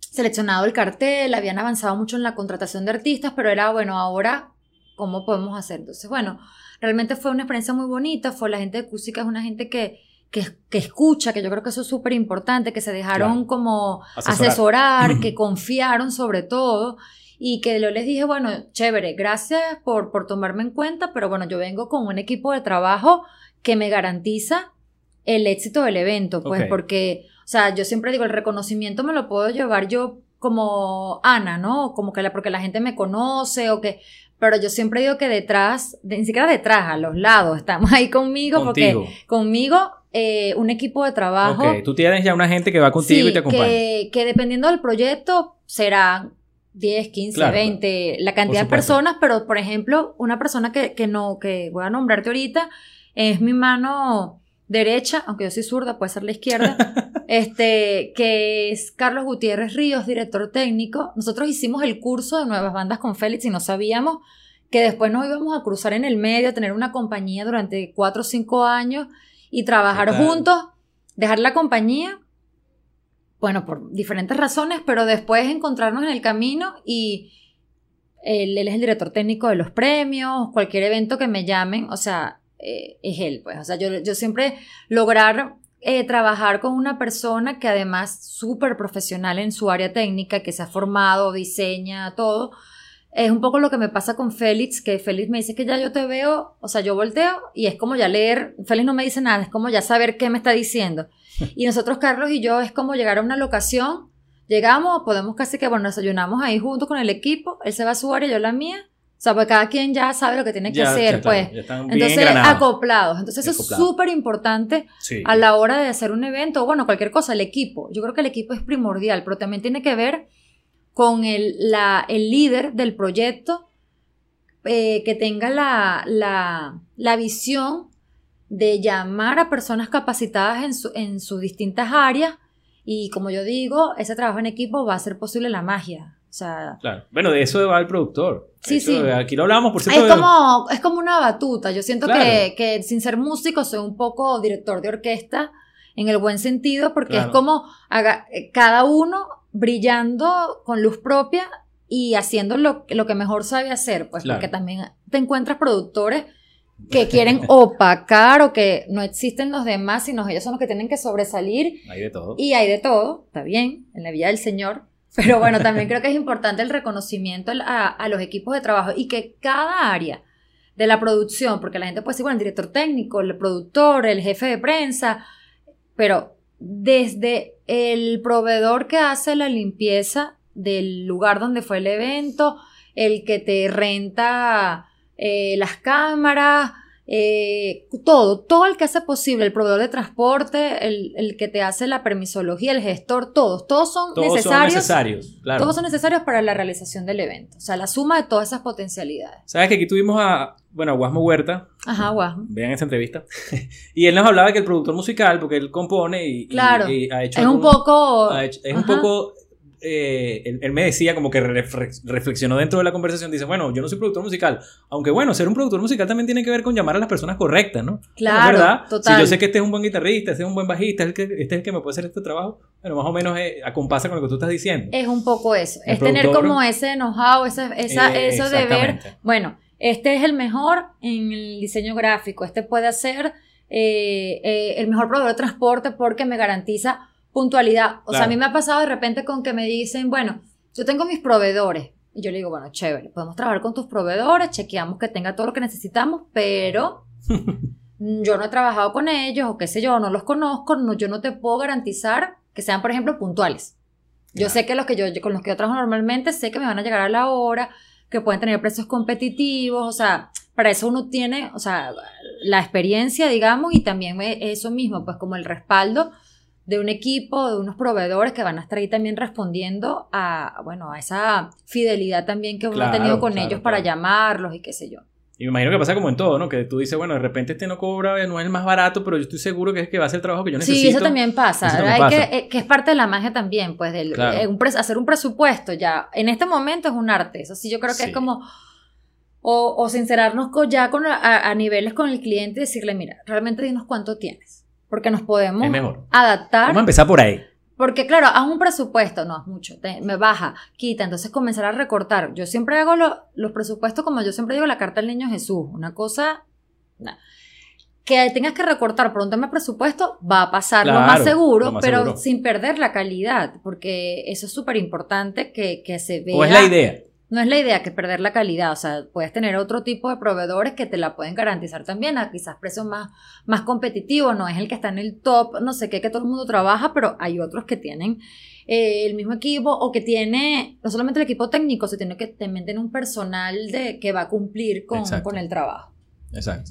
seleccionado el cartel, habían avanzado mucho en la contratación de artistas, pero era, bueno, ahora, ¿cómo podemos hacer? Entonces, bueno, realmente fue una experiencia muy bonita, fue la gente de Cusica, es una gente que, que, que, escucha, que yo creo que eso es súper importante, que se dejaron como asesorar, que confiaron sobre todo y que yo les dije, bueno, chévere, gracias por, por tomarme en cuenta, pero bueno, yo vengo con un equipo de trabajo que me garantiza el éxito del evento, pues porque, o sea, yo siempre digo, el reconocimiento me lo puedo llevar yo como Ana, ¿no? Como que la, porque la gente me conoce o que, pero yo siempre digo que detrás, ni siquiera detrás, a los lados, estamos ahí conmigo porque conmigo eh, un equipo de trabajo. Ok, tú tienes ya una gente que va contigo y te acompaña. Que, que dependiendo del proyecto será 10, 15, 20, la cantidad de personas, pero por ejemplo, una persona que, que, no, que voy a nombrarte ahorita, es mi mano derecha, aunque yo soy zurda, puede ser la izquierda, este, que es Carlos Gutiérrez Ríos, director técnico. Nosotros hicimos el curso de nuevas bandas con Félix y no sabíamos que después nos íbamos a cruzar en el medio, a tener una compañía durante 4 o 5 años y trabajar juntos, dejar la compañía bueno, por diferentes razones, pero después encontrarnos en el camino y él, es el director técnico de los premios, cualquier evento que me llamen, o sea, eh, es él, pues, o sea, yo, yo siempre lograr eh, trabajar con una persona que además súper profesional en su área técnica, que se ha formado, diseña, todo. Es un poco lo que me pasa con Félix, que Félix me dice que ya yo te veo, o sea, yo volteo y es como ya leer, Félix no me dice nada, es como ya saber qué me está diciendo. Y nosotros, Carlos y yo, es como llegar a una locación, llegamos, podemos casi que, bueno, desayunamos ahí juntos con el equipo, él se va a su área, yo la mía. O sea, pues cada quien ya sabe lo que tiene que hacer, pues. Entonces, acoplados. Entonces, eso es súper importante a la hora de hacer un evento, o bueno, cualquier cosa, el equipo. Yo creo que el equipo es primordial, pero también tiene que ver con el, la, el líder del proyecto, eh, que tenga la, la, la visión de llamar a personas capacitadas en, su, en sus distintas áreas y como yo digo, ese trabajo en equipo va a hacer posible la magia. O sea, claro. Bueno, de eso va el productor. Sí, sí. Aquí lo hablamos, por cierto. Es como, es como una batuta. Yo siento que, que, sin ser músico soy un poco director de orquesta en el buen sentido, porque es como haga, cada uno brillando con luz propia y haciendo lo, lo que mejor sabe hacer, pues porque también te encuentras productores que quieren opacar o que no existen los demás, sino ellos son los que tienen que sobresalir. Hay de todo. Y hay de todo, está bien, en la vida del Señor. Pero bueno, también creo que es importante el reconocimiento a, los equipos de trabajo y que cada área de la producción, porque la gente puede decir, bueno, el director técnico, el productor, el jefe de prensa, pero desde el proveedor que hace la limpieza del lugar donde fue el evento, el que te renta eh, las cámaras, eh, todo, todo el que hace posible, el proveedor de transporte, el, que te hace la permisología, el gestor, todos, todos son necesarios. necesarios, Todos son necesarios para la realización del evento. O sea, la suma de todas esas potencialidades. Sabes que aquí tuvimos a, bueno, a Guasmo Huerta. Ajá, Guasmo. Vean esa entrevista. y él nos hablaba que el productor musical, porque él compone y, claro, ha hecho. Es un poco. es un poco eh, él, me decía como que reflexionó dentro de la conversación, dice, bueno, yo no soy productor musical, aunque bueno, ser un productor musical también tiene que ver con llamar a las personas correctas, ¿no? Claro, ¿verdad? Si yo sé que este es un buen guitarrista, este es un buen bajista, este es el que, me puede hacer este trabajo, bueno, más o menos eh, acompasa con lo que tú estás diciendo. Es un poco eso, es tener como ese enojado, esa, esa eh, eso de ver, bueno, este es el mejor en el diseño gráfico, este puede ser el mejor proveedor de transporte porque me garantiza puntualidad. O sea, a mí me ha pasado de repente con que me dicen, bueno, yo tengo mis proveedores. Y yo le digo, bueno, chévere, podemos trabajar con tus proveedores, chequeamos que tenga todo lo que necesitamos, pero yo no he trabajado con ellos o qué sé yo, no los conozco, no, yo no te puedo garantizar que sean, por ejemplo, puntuales. Yo sé que los que yo, con los que yo trabajo normalmente, sé que me van a llegar a la hora, que pueden tener precios competitivos, o sea, para eso uno tiene, o sea, la experiencia, digamos, y también eso mismo, pues como el respaldo de un equipo, de unos proveedores que van a estar ahí también respondiendo a, bueno, a esa fidelidad también que uno ha tenido con ellos para llamarlos y qué sé yo. Y me imagino que pasa como en todo, ¿no? Que tú dices, bueno, de repente este no cobra, no es el más barato, pero yo estoy seguro que es que va a hacer el trabajo que yo necesito. Sí, eso también pasa. Hay Que, eh, que, es parte de la magia también, pues, del, eh, hacer un presupuesto ya. En este momento es un arte. Eso sí, yo creo que es como... O, o sincerarnos ya con, a, niveles con el cliente y decirle, mira, realmente dinos cuánto tienes. Porque nos podemos adaptar. Vamos a empezar por ahí. Porque claro, haz un presupuesto, no es mucho, me baja, quita, entonces comenzar a recortar. Yo siempre hago los presupuestos como yo siempre digo la carta del niño Jesús, una cosa que tengas que recortar por un tema de presupuesto va a pasar lo, más seguro, pero sin perder la calidad, porque eso es súper importante que, que se vea. O es la idea no es la idea que perder la calidad, o sea, puedes tener otro tipo de proveedores que te la pueden garantizar también a quizás precios más, más competitivos, no es el que está en el top, no sé qué, que todo el mundo trabaja, pero hay otros que tienen eh, el mismo equipo o que tiene, no solamente el equipo técnico, sino que también tiene un personal de, que va a cumplir con, con el trabajo. Exacto.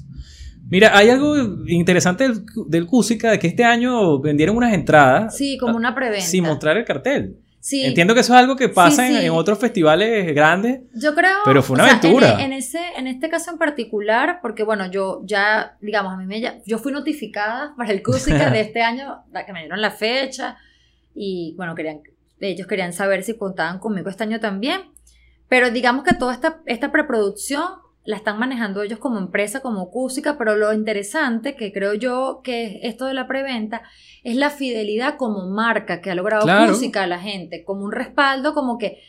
Mira, hay algo interesante del, del de que este año vendieron unas entradas. Sí, como una preventa. Sin mostrar el cartel. Entiendo que eso es algo que pasa en, otros festivales grandes. Yo creo. Pero fue una aventura. en, ese, en este caso en particular, porque bueno, yo ya, digamos, a mí me yo fui notificada para el Cusica de este año, que me dieron la fecha, y bueno, querían, ellos querían saber si contaban conmigo este año también. Pero digamos que toda esta, esta preproducción la están manejando ellos como empresa, como Cúsica, pero lo interesante que creo yo que esto de la preventa es la fidelidad como marca que ha logrado claro. a la gente, como un respaldo, como que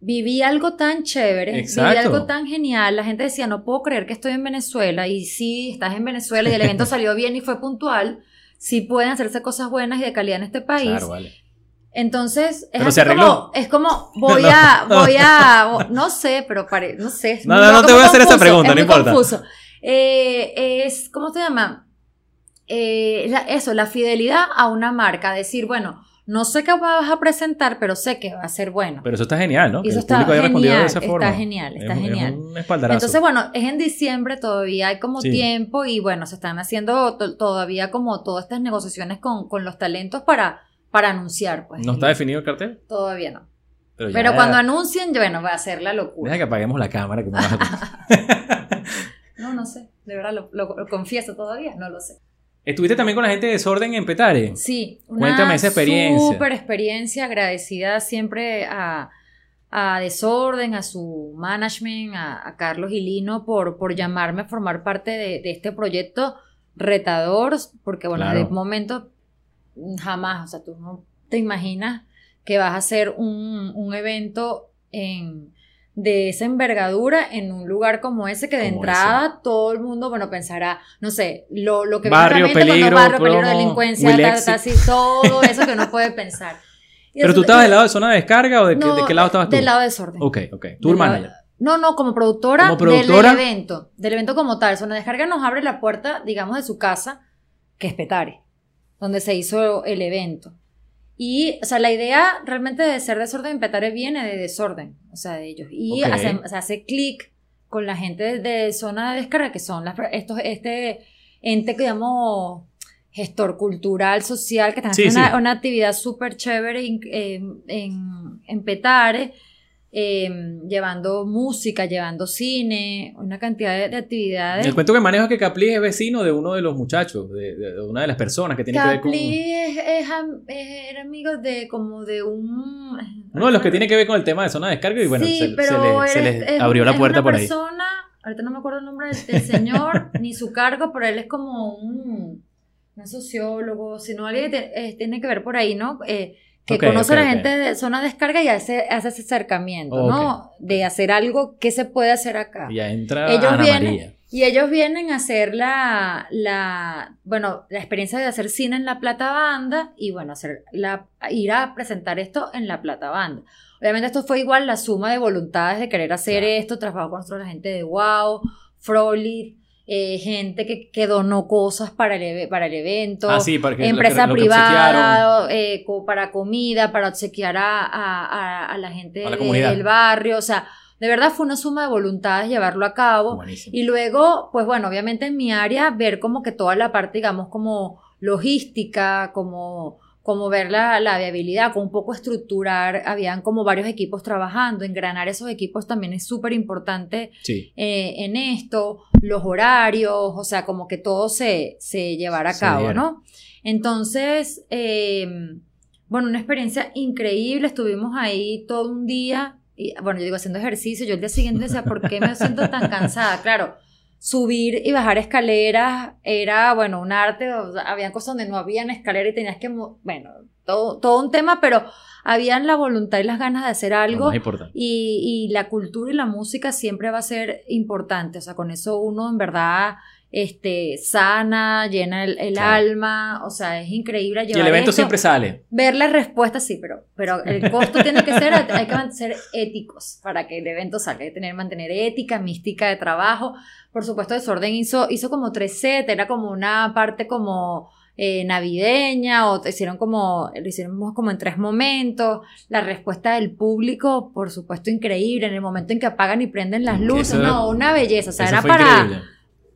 viví algo tan chévere, viví algo tan genial, la gente decía, no puedo creer que estoy en Venezuela, y sí, estás en Venezuela y el evento salió bien y fue puntual, sí pueden hacerse cosas buenas y de calidad en este país. Claro, vale. Entonces, es, como, es como, voy a, voy a, no sé, pero pare, no sé. No, no, no te voy a hacer esa pregunta, no importa. Confuso. Eh, es, ¿cómo se llama? Eh, eso, la fidelidad a una marca, decir, bueno, no sé qué vas a presentar, pero sé que va a ser bueno. Pero eso está genial, ¿no? Y eso está genial, está genial, está genial. un Entonces, bueno, es en diciembre, todavía hay como tiempo y bueno, se están haciendo todavía como todas estas negociaciones con, con los talentos para para anunciar. Pues. ¿No está definido el cartel? Todavía no. Pero, cuando anuncien, bueno, va a ser la locura. Deja que apaguemos la cámara. Que me no, no sé. De verdad, lo, confieso todavía, no lo sé. ¿Estuviste también con la gente de Desorden en Petare? Sí. Cuéntame esa experiencia. Súper experiencia, agradecida siempre a, a, Desorden, a su management, a, Carlos Gilino por, por llamarme a formar parte de, este proyecto retador, porque bueno, de momento jamás, o sea, tú no te imaginas que vas a hacer un, evento en, de esa envergadura en un lugar como ese que de entrada todo el mundo, bueno, pensará, no sé, lo, lo que barrio, peligro, barrio, peligro, delincuencia, así, todo eso que uno puede pensar. ¿Pero tú estabas del lado de zona de descarga o de, qué lado estabas tú? Del lado de desorden. Ok, ok. Tour manager. No, no, como productora, ¿Como productora, del evento, del evento como tal. Zona de descarga nos abre la puerta, digamos, de su casa, que es Petare donde se hizo el evento. Y, o sea, la idea realmente de ser desorden petare viene de desorden, o sea, de ellos. Y hace, hace clic con la gente de, zona de descarga, que son las, estos, este ente que llamo gestor cultural, social, que están haciendo Una, actividad súper chévere en, en, en Petare Em, llevando música, llevando cine, una cantidad de, actividades. El cuento que manejo es que Capli es vecino de uno de los muchachos, de, una de las personas que tiene que ver con... Es, es, es, amigo de como de un... Uno de los que tiene que ver con el tema de zona de descarga y bueno, se, les, abrió la puerta por ahí. persona, ahorita no me acuerdo el nombre del, señor, ni su cargo, pero él es como un, un sociólogo, sino alguien que eh, tiene que ver por ahí, ¿no? Eh, que conoce a la gente de zona de descarga y hace, hace ese acercamiento, ¿no? De hacer algo que se puede hacer acá. Y entra ellos vienen, Y ellos vienen a hacer la, la, bueno, la experiencia de hacer cine en la Plata Banda y, bueno, hacer la, ir a presentar esto en la Plata Banda. Obviamente esto fue igual la suma de voluntades de querer hacer esto, trabajo con la gente de Wow, Frolit, eh, gente que, que, donó cosas para el, para el evento, ah, empresa privada, eh, para comida, para obsequiar a, a, a la gente del barrio, o sea, de verdad fue una suma de voluntades llevarlo a cabo. Buenísimo. Y luego, pues bueno, obviamente en mi área, ver como que toda la parte, digamos, como logística, como, como ver la, la viabilidad, como un poco estructurar, habían como varios equipos trabajando, engranar esos equipos también es súper importante Sí. eh, en esto, los horarios, o sea, como que todo se, se llevara a Se cabo. ¿no? Entonces, eh, bueno, una experiencia increíble, estuvimos ahí todo un día, y bueno, yo digo haciendo ejercicio, yo el día siguiente decía, ¿por qué me siento tan cansada? Claro, subir y bajar escaleras era, bueno, un arte, o sea, había cosas donde no habían escalera y tenías que, bueno, todo, todo un tema, pero habían la voluntad y las ganas de hacer algo. más importante. Y, y la cultura y la música siempre va a ser importante. O sea, con eso uno en verdad este, sana, llena el, el Claro. alma. O sea, es increíble Y llevar el evento esto. siempre sale. Ver la respuesta, sí, pero, pero el costo tiene que ser, hay que ser éticos para que el evento salga. Hay que tener, mantener ética, mística de trabajo. Por supuesto, Desorden hizo, hizo como tres sets, era como una parte como eh, navideña, o hicieron como, lo hicimos como en tres momentos. La respuesta del público, por supuesto, increíble. En el momento en que apagan y prenden las luces, Eso- no, una belleza. O sea, era para, increíble.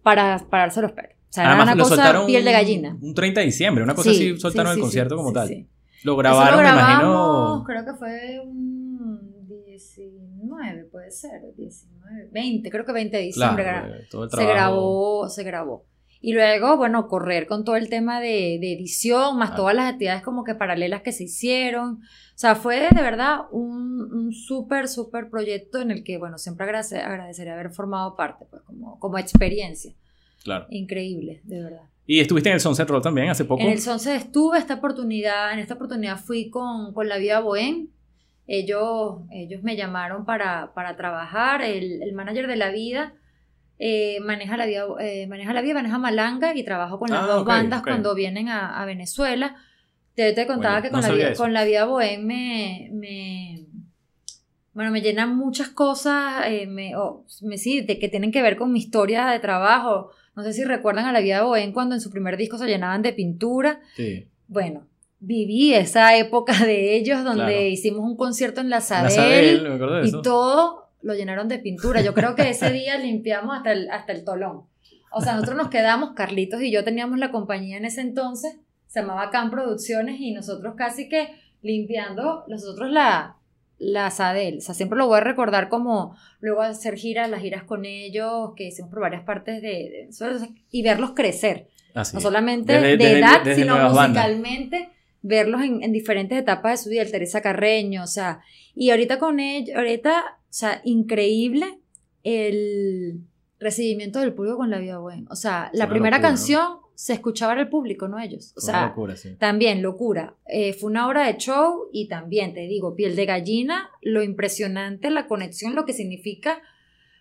Para pararse los pelos. O sea, era Además, una lo cosa soltaron piel de gallina. un 30 de diciembre, una cosa Sí, así, soltaron sí, el concierto como tal. Lo grabaron, lo me grabamos, imagino. creo que fue un 19, puede ser, 19, 20, creo que 20 de diciembre Claro, gra- eh, todo el se grabó, se grabó. Y luego, bueno, correr con todo el tema de, de edición, más Ah. todas las actividades como que paralelas que se hicieron. O sea, fue de verdad un, un súper, súper proyecto en el que, bueno, siempre agradece- agradeceré haber formado parte, pues como, como experiencia. Claro. Increíble, de verdad. Y estuviste en el Sunset Roll también hace poco. En el Sunset estuve esta oportunidad, en esta oportunidad fui con, con la Vida Bohem. Ellos, ellos me llamaron para, para trabajar. El, el manager de la vida eh, maneja, la vida, eh, maneja la vida, maneja Malanga y trabajo con las Ah, dos ok, bandas ok. cuando vienen a, a Venezuela. Te, te contaba Bueno, que no con, la sabía vida, eso. con la vida Bohem me, me, bueno, me llenan muchas cosas, eh, me, o- me, sí, de que tienen que ver con mi historia de trabajo. No sé si recuerdan a la vida Bohem cuando en su primer disco se llenaban de pintura. Sí. Bueno, viví esa época de ellos donde Claro. hicimos un concierto en la La Sadel, y todo lo llenaron de pintura. Yo creo que ese día limpiamos hasta el, hasta el tolón. O sea, nosotros nos quedamos, Carlitos y yo teníamos la compañía en ese entonces, se llamaba Can Producciones y nosotros casi que limpiando, nosotros la, la Sadel. O sea, siempre lo voy a recordar como luego hacer giras, las giras con ellos, que hicimos por varias partes de, de y verlos crecer Así. no solamente Desde- de desde- edad, desde sino bandas. musicalmente, verlos en, en diferentes etapas de su vida, el Teresa Carreño, o sea, y ahorita con ellos, ahorita, sea, increíble el recibimiento del público con la vida buena. O sea, la Una primera locura, ¿no? canción se escuchaba en el público, no ellos. O Fue sea, una locura, sí. también, locura. Eh, fue una hora de show y también, te digo, piel de gallina, lo impresionante, la conexión, lo que significa,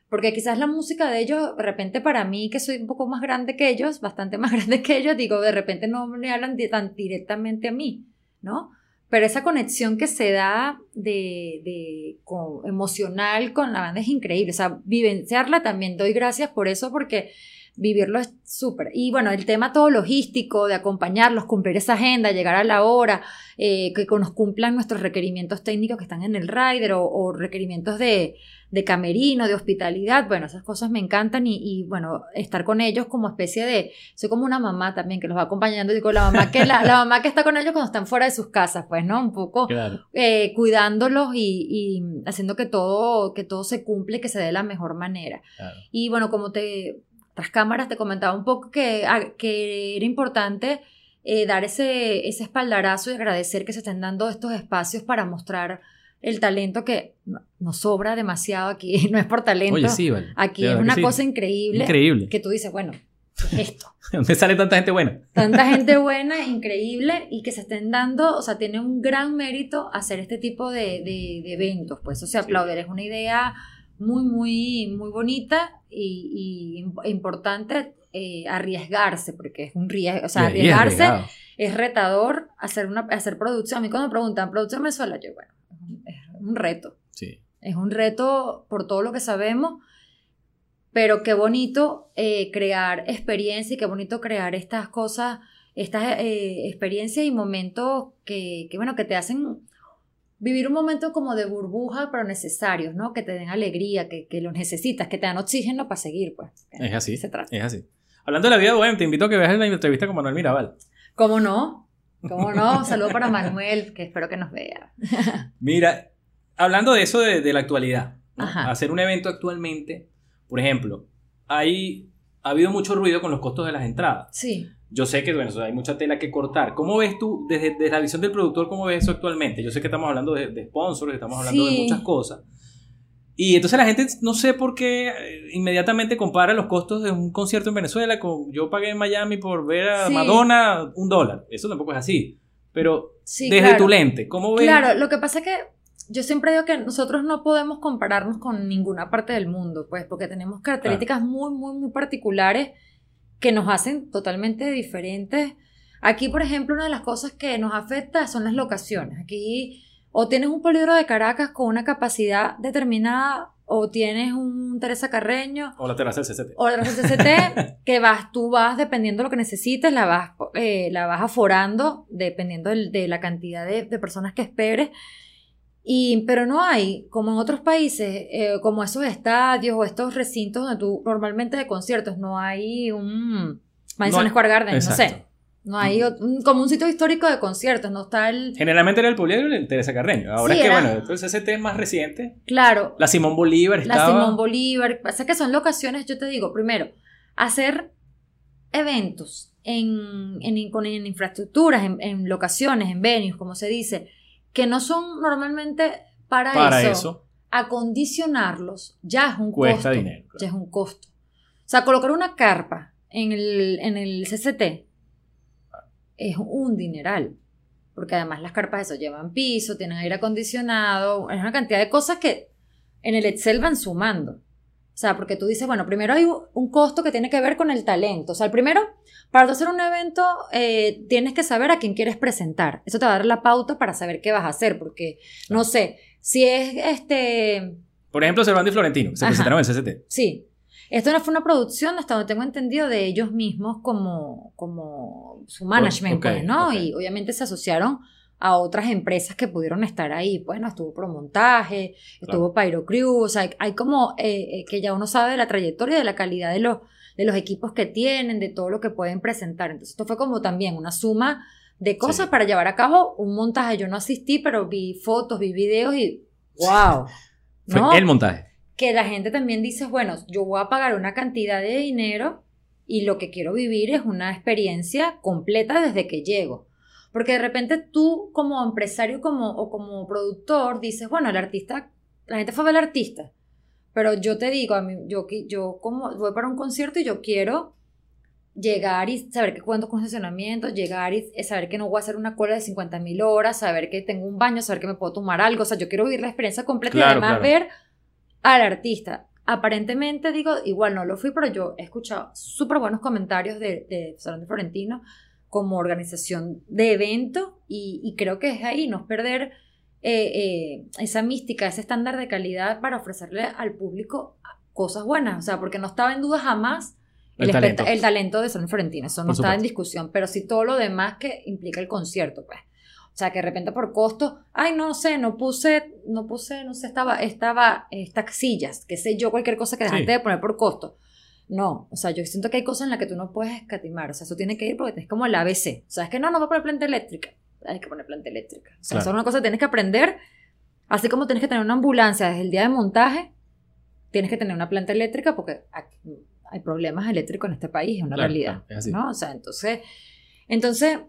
porque quizás la música de ellos, de repente para mí, que soy un poco más grande que ellos, bastante más grande que ellos, digo, de repente no me hablan di- tan directamente a mí, ¿no? Pero esa conexión que se da de, de emocional con la banda es increíble. O sea, vivenciarla también doy gracias por eso, porque vivirlo es súper. Y bueno, el tema todo logístico, de acompañarlos, cumplir esa agenda, llegar a la hora, eh, que nos cumplan nuestros requerimientos técnicos que están en el rider o, o requerimientos de, de camerino, de hospitalidad. Bueno, esas cosas me encantan y, y, bueno, estar con ellos como especie de, soy como una mamá también que los va acompañando, digo, la mamá que, la, la mamá que está con ellos cuando están fuera de sus casas, pues, ¿no? Un poco Claro. eh, cuidándolos y, y haciendo que todo, que todo se cumple que se dé de la mejor manera. claro. Y bueno, como te, tras cámaras te comentaba un poco que, a- que era importante eh, dar ese, ese espaldarazo y agradecer que se estén dando estos espacios para mostrar el talento que no- nos sobra demasiado aquí, no es por talento. Oye, sí, vale. Aquí es una sí. cosa increíble, Increíble. que tú dices, bueno, ¿qué es esto? ¿Dónde sale tanta gente buena? Tanta gente buena, increíble, y que se estén dando, o sea, tiene un gran mérito hacer este tipo de, de- de eventos, pues, o sea, Sí. aplaudir, es una idea muy, muy, muy bonita y, y im- importante eh, arriesgarse, porque es un riesgo, o sea, es arriesgarse es retador, hacer, una, hacer producción, a mí cuando me preguntan, ¿producción en Venezuela? Yo, bueno, es un- es un reto. Sí. Es un reto por todo lo que sabemos, pero qué bonito eh, crear experiencia y qué bonito crear estas cosas, estas eh, experiencias y momentos que, que, bueno, que te hacen vivir un momento como de burbuja, pero necesarios, ¿no? Que te den alegría, que, que los necesitas, que te dan oxígeno para seguir, pues. Es así. Se trata. Es así. Hablando de la vida bohem, te invito a que veas la entrevista con Manuel Mirabal. ¿Cómo no? ¿Cómo no? Un saludo para Manuel, que espero que nos vea. Mira, hablando de eso de, de la actualidad, hacer un evento actualmente, por ejemplo, hay, ha habido mucho ruido con los costos de las entradas. Sí. Yo sé que bueno, hay mucha tela que cortar. ¿Cómo ves tú, desde, desde la visión del productor, cómo ves eso actualmente? Yo sé que estamos hablando de, de sponsors, estamos hablando de Sí. muchas cosas. Y entonces la gente, no sé por qué, eh, inmediatamente compara los costos de un concierto en Venezuela con yo pagué en Miami por ver a Sí. Madonna un dólar. Eso tampoco es así. Pero Sí, desde claro. tu lente, ¿cómo ves? Claro, lo que pasa es que yo siempre digo que nosotros no podemos compararnos con ninguna parte del mundo, pues, porque tenemos características muy, muy, muy particulares que nos hacen totalmente diferentes. Aquí, por ejemplo, una de las cosas que nos afecta son las locaciones. Aquí o tienes un poliedro de Caracas con una capacidad determinada o tienes un Teresa Carreño O la terraza del CCT. o el CCT que vas, tú vas dependiendo de lo que necesites, la vas, eh, la vas aforando dependiendo del- de la cantidad de, de personas que esperes. Y, pero no hay, como en otros países, eh, como esos estadios o estos recintos donde tú normalmente de conciertos no hay un Madison Square Garden, no sé. No hay un- como un sitio histórico de conciertos, no está el... Generalmente era el Poliedro y el Teresa Carreño. Ahora Sí, es que, era- bueno, el CCT es más reciente. Claro, La Simón Bolívar La estaba. Simón Bolívar. Pasa que son locaciones, yo te digo, primero, hacer eventos en, en, con- en infraestructuras, en, en locaciones, en venues, como se dice, que no son normalmente para, para eso, eso. acondicionarlos, ya es un Cuesta costo. dinero, claro. Ya es un costo. O sea, colocar una carpa en el, en el CCT es un dineral. Porque además las carpas eso llevan piso, tienen aire acondicionado, es una cantidad de cosas que en el Excel van sumando. O sea, porque tú dices, bueno, primero hay un- costo que tiene que ver con el talento. O sea, el primero, para hacer un evento, eh, tienes que saber a quién quieres presentar. Eso te va a dar la pauta para saber qué vas a hacer, porque, no sé, si es este, Por ejemplo, Servando y Florentino, se Ajá. presentaron en CCT. Sí. Esto no fue una producción, hasta donde tengo entendido, de ellos mismos como, como su management, pues, ¿no? Y obviamente se asociaron a otras empresas que pudieron estar ahí. Bueno, estuvo Promontaje, estuvo Pyro Crew, o sea, hay, como eh, eh, que ya uno sabe de la trayectoria de la calidad de los, de los equipos que tienen, de todo lo que pueden presentar. Entonces, esto fue como también una suma de cosas Sí. para llevar a cabo un montaje. Yo no asistí, pero vi fotos, vi videos y ¡wow! Fue ¿No? el montaje. que la gente también dice, bueno, yo voy a pagar una cantidad de dinero y lo que quiero vivir es una experiencia completa desde que llego. Porque de repente tú como empresario como, o como productor dices, bueno, el artista, la gente fue a ver al artista, pero yo te digo, a mí, yo, yo como voy para un concierto y yo quiero llegar y saber que cuento con estacionamiento, llegar y saber que no voy a hacer una cola de 50 mil horas, saber que tengo un baño, saber que me puedo tomar algo, o sea, yo quiero vivir la experiencia completa y Claro, además claro. ver al artista. Aparentemente, digo, igual no lo fui, pero yo he escuchado súper buenos comentarios de, de Salón de Florentino como organización de evento y, y creo que es ahí, no es perder eh, eh, esa mística, ese estándar de calidad para ofrecerle al público cosas buenas, o sea, porque no estaba en duda jamás El el, talento. el talento de de Florentino, eso no Por estaba en discusión, pero sí todo lo demás que implica el concierto, pues. O sea, que de repente por costo, ay, no sé, no puse, no puse, no sé, estaba, estaba, estas sillas, qué sé yo, cualquier cosa que dejaste Sí. de poner por costo. No, o sea, yo siento que hay cosas en las que tú no puedes escatimar, o sea, eso tiene que ir porque es como el ABC. O sea, es que no, no voy a poner planta eléctrica, hay que poner planta eléctrica. O sea, Claro. eso es una cosa que tienes que aprender, así como tienes que tener una ambulancia desde el día de montaje, tienes que tener una planta eléctrica porque hay problemas eléctricos en este país, es una Claro, realidad. claro, es así. ¿no? O sea, entonces, entonces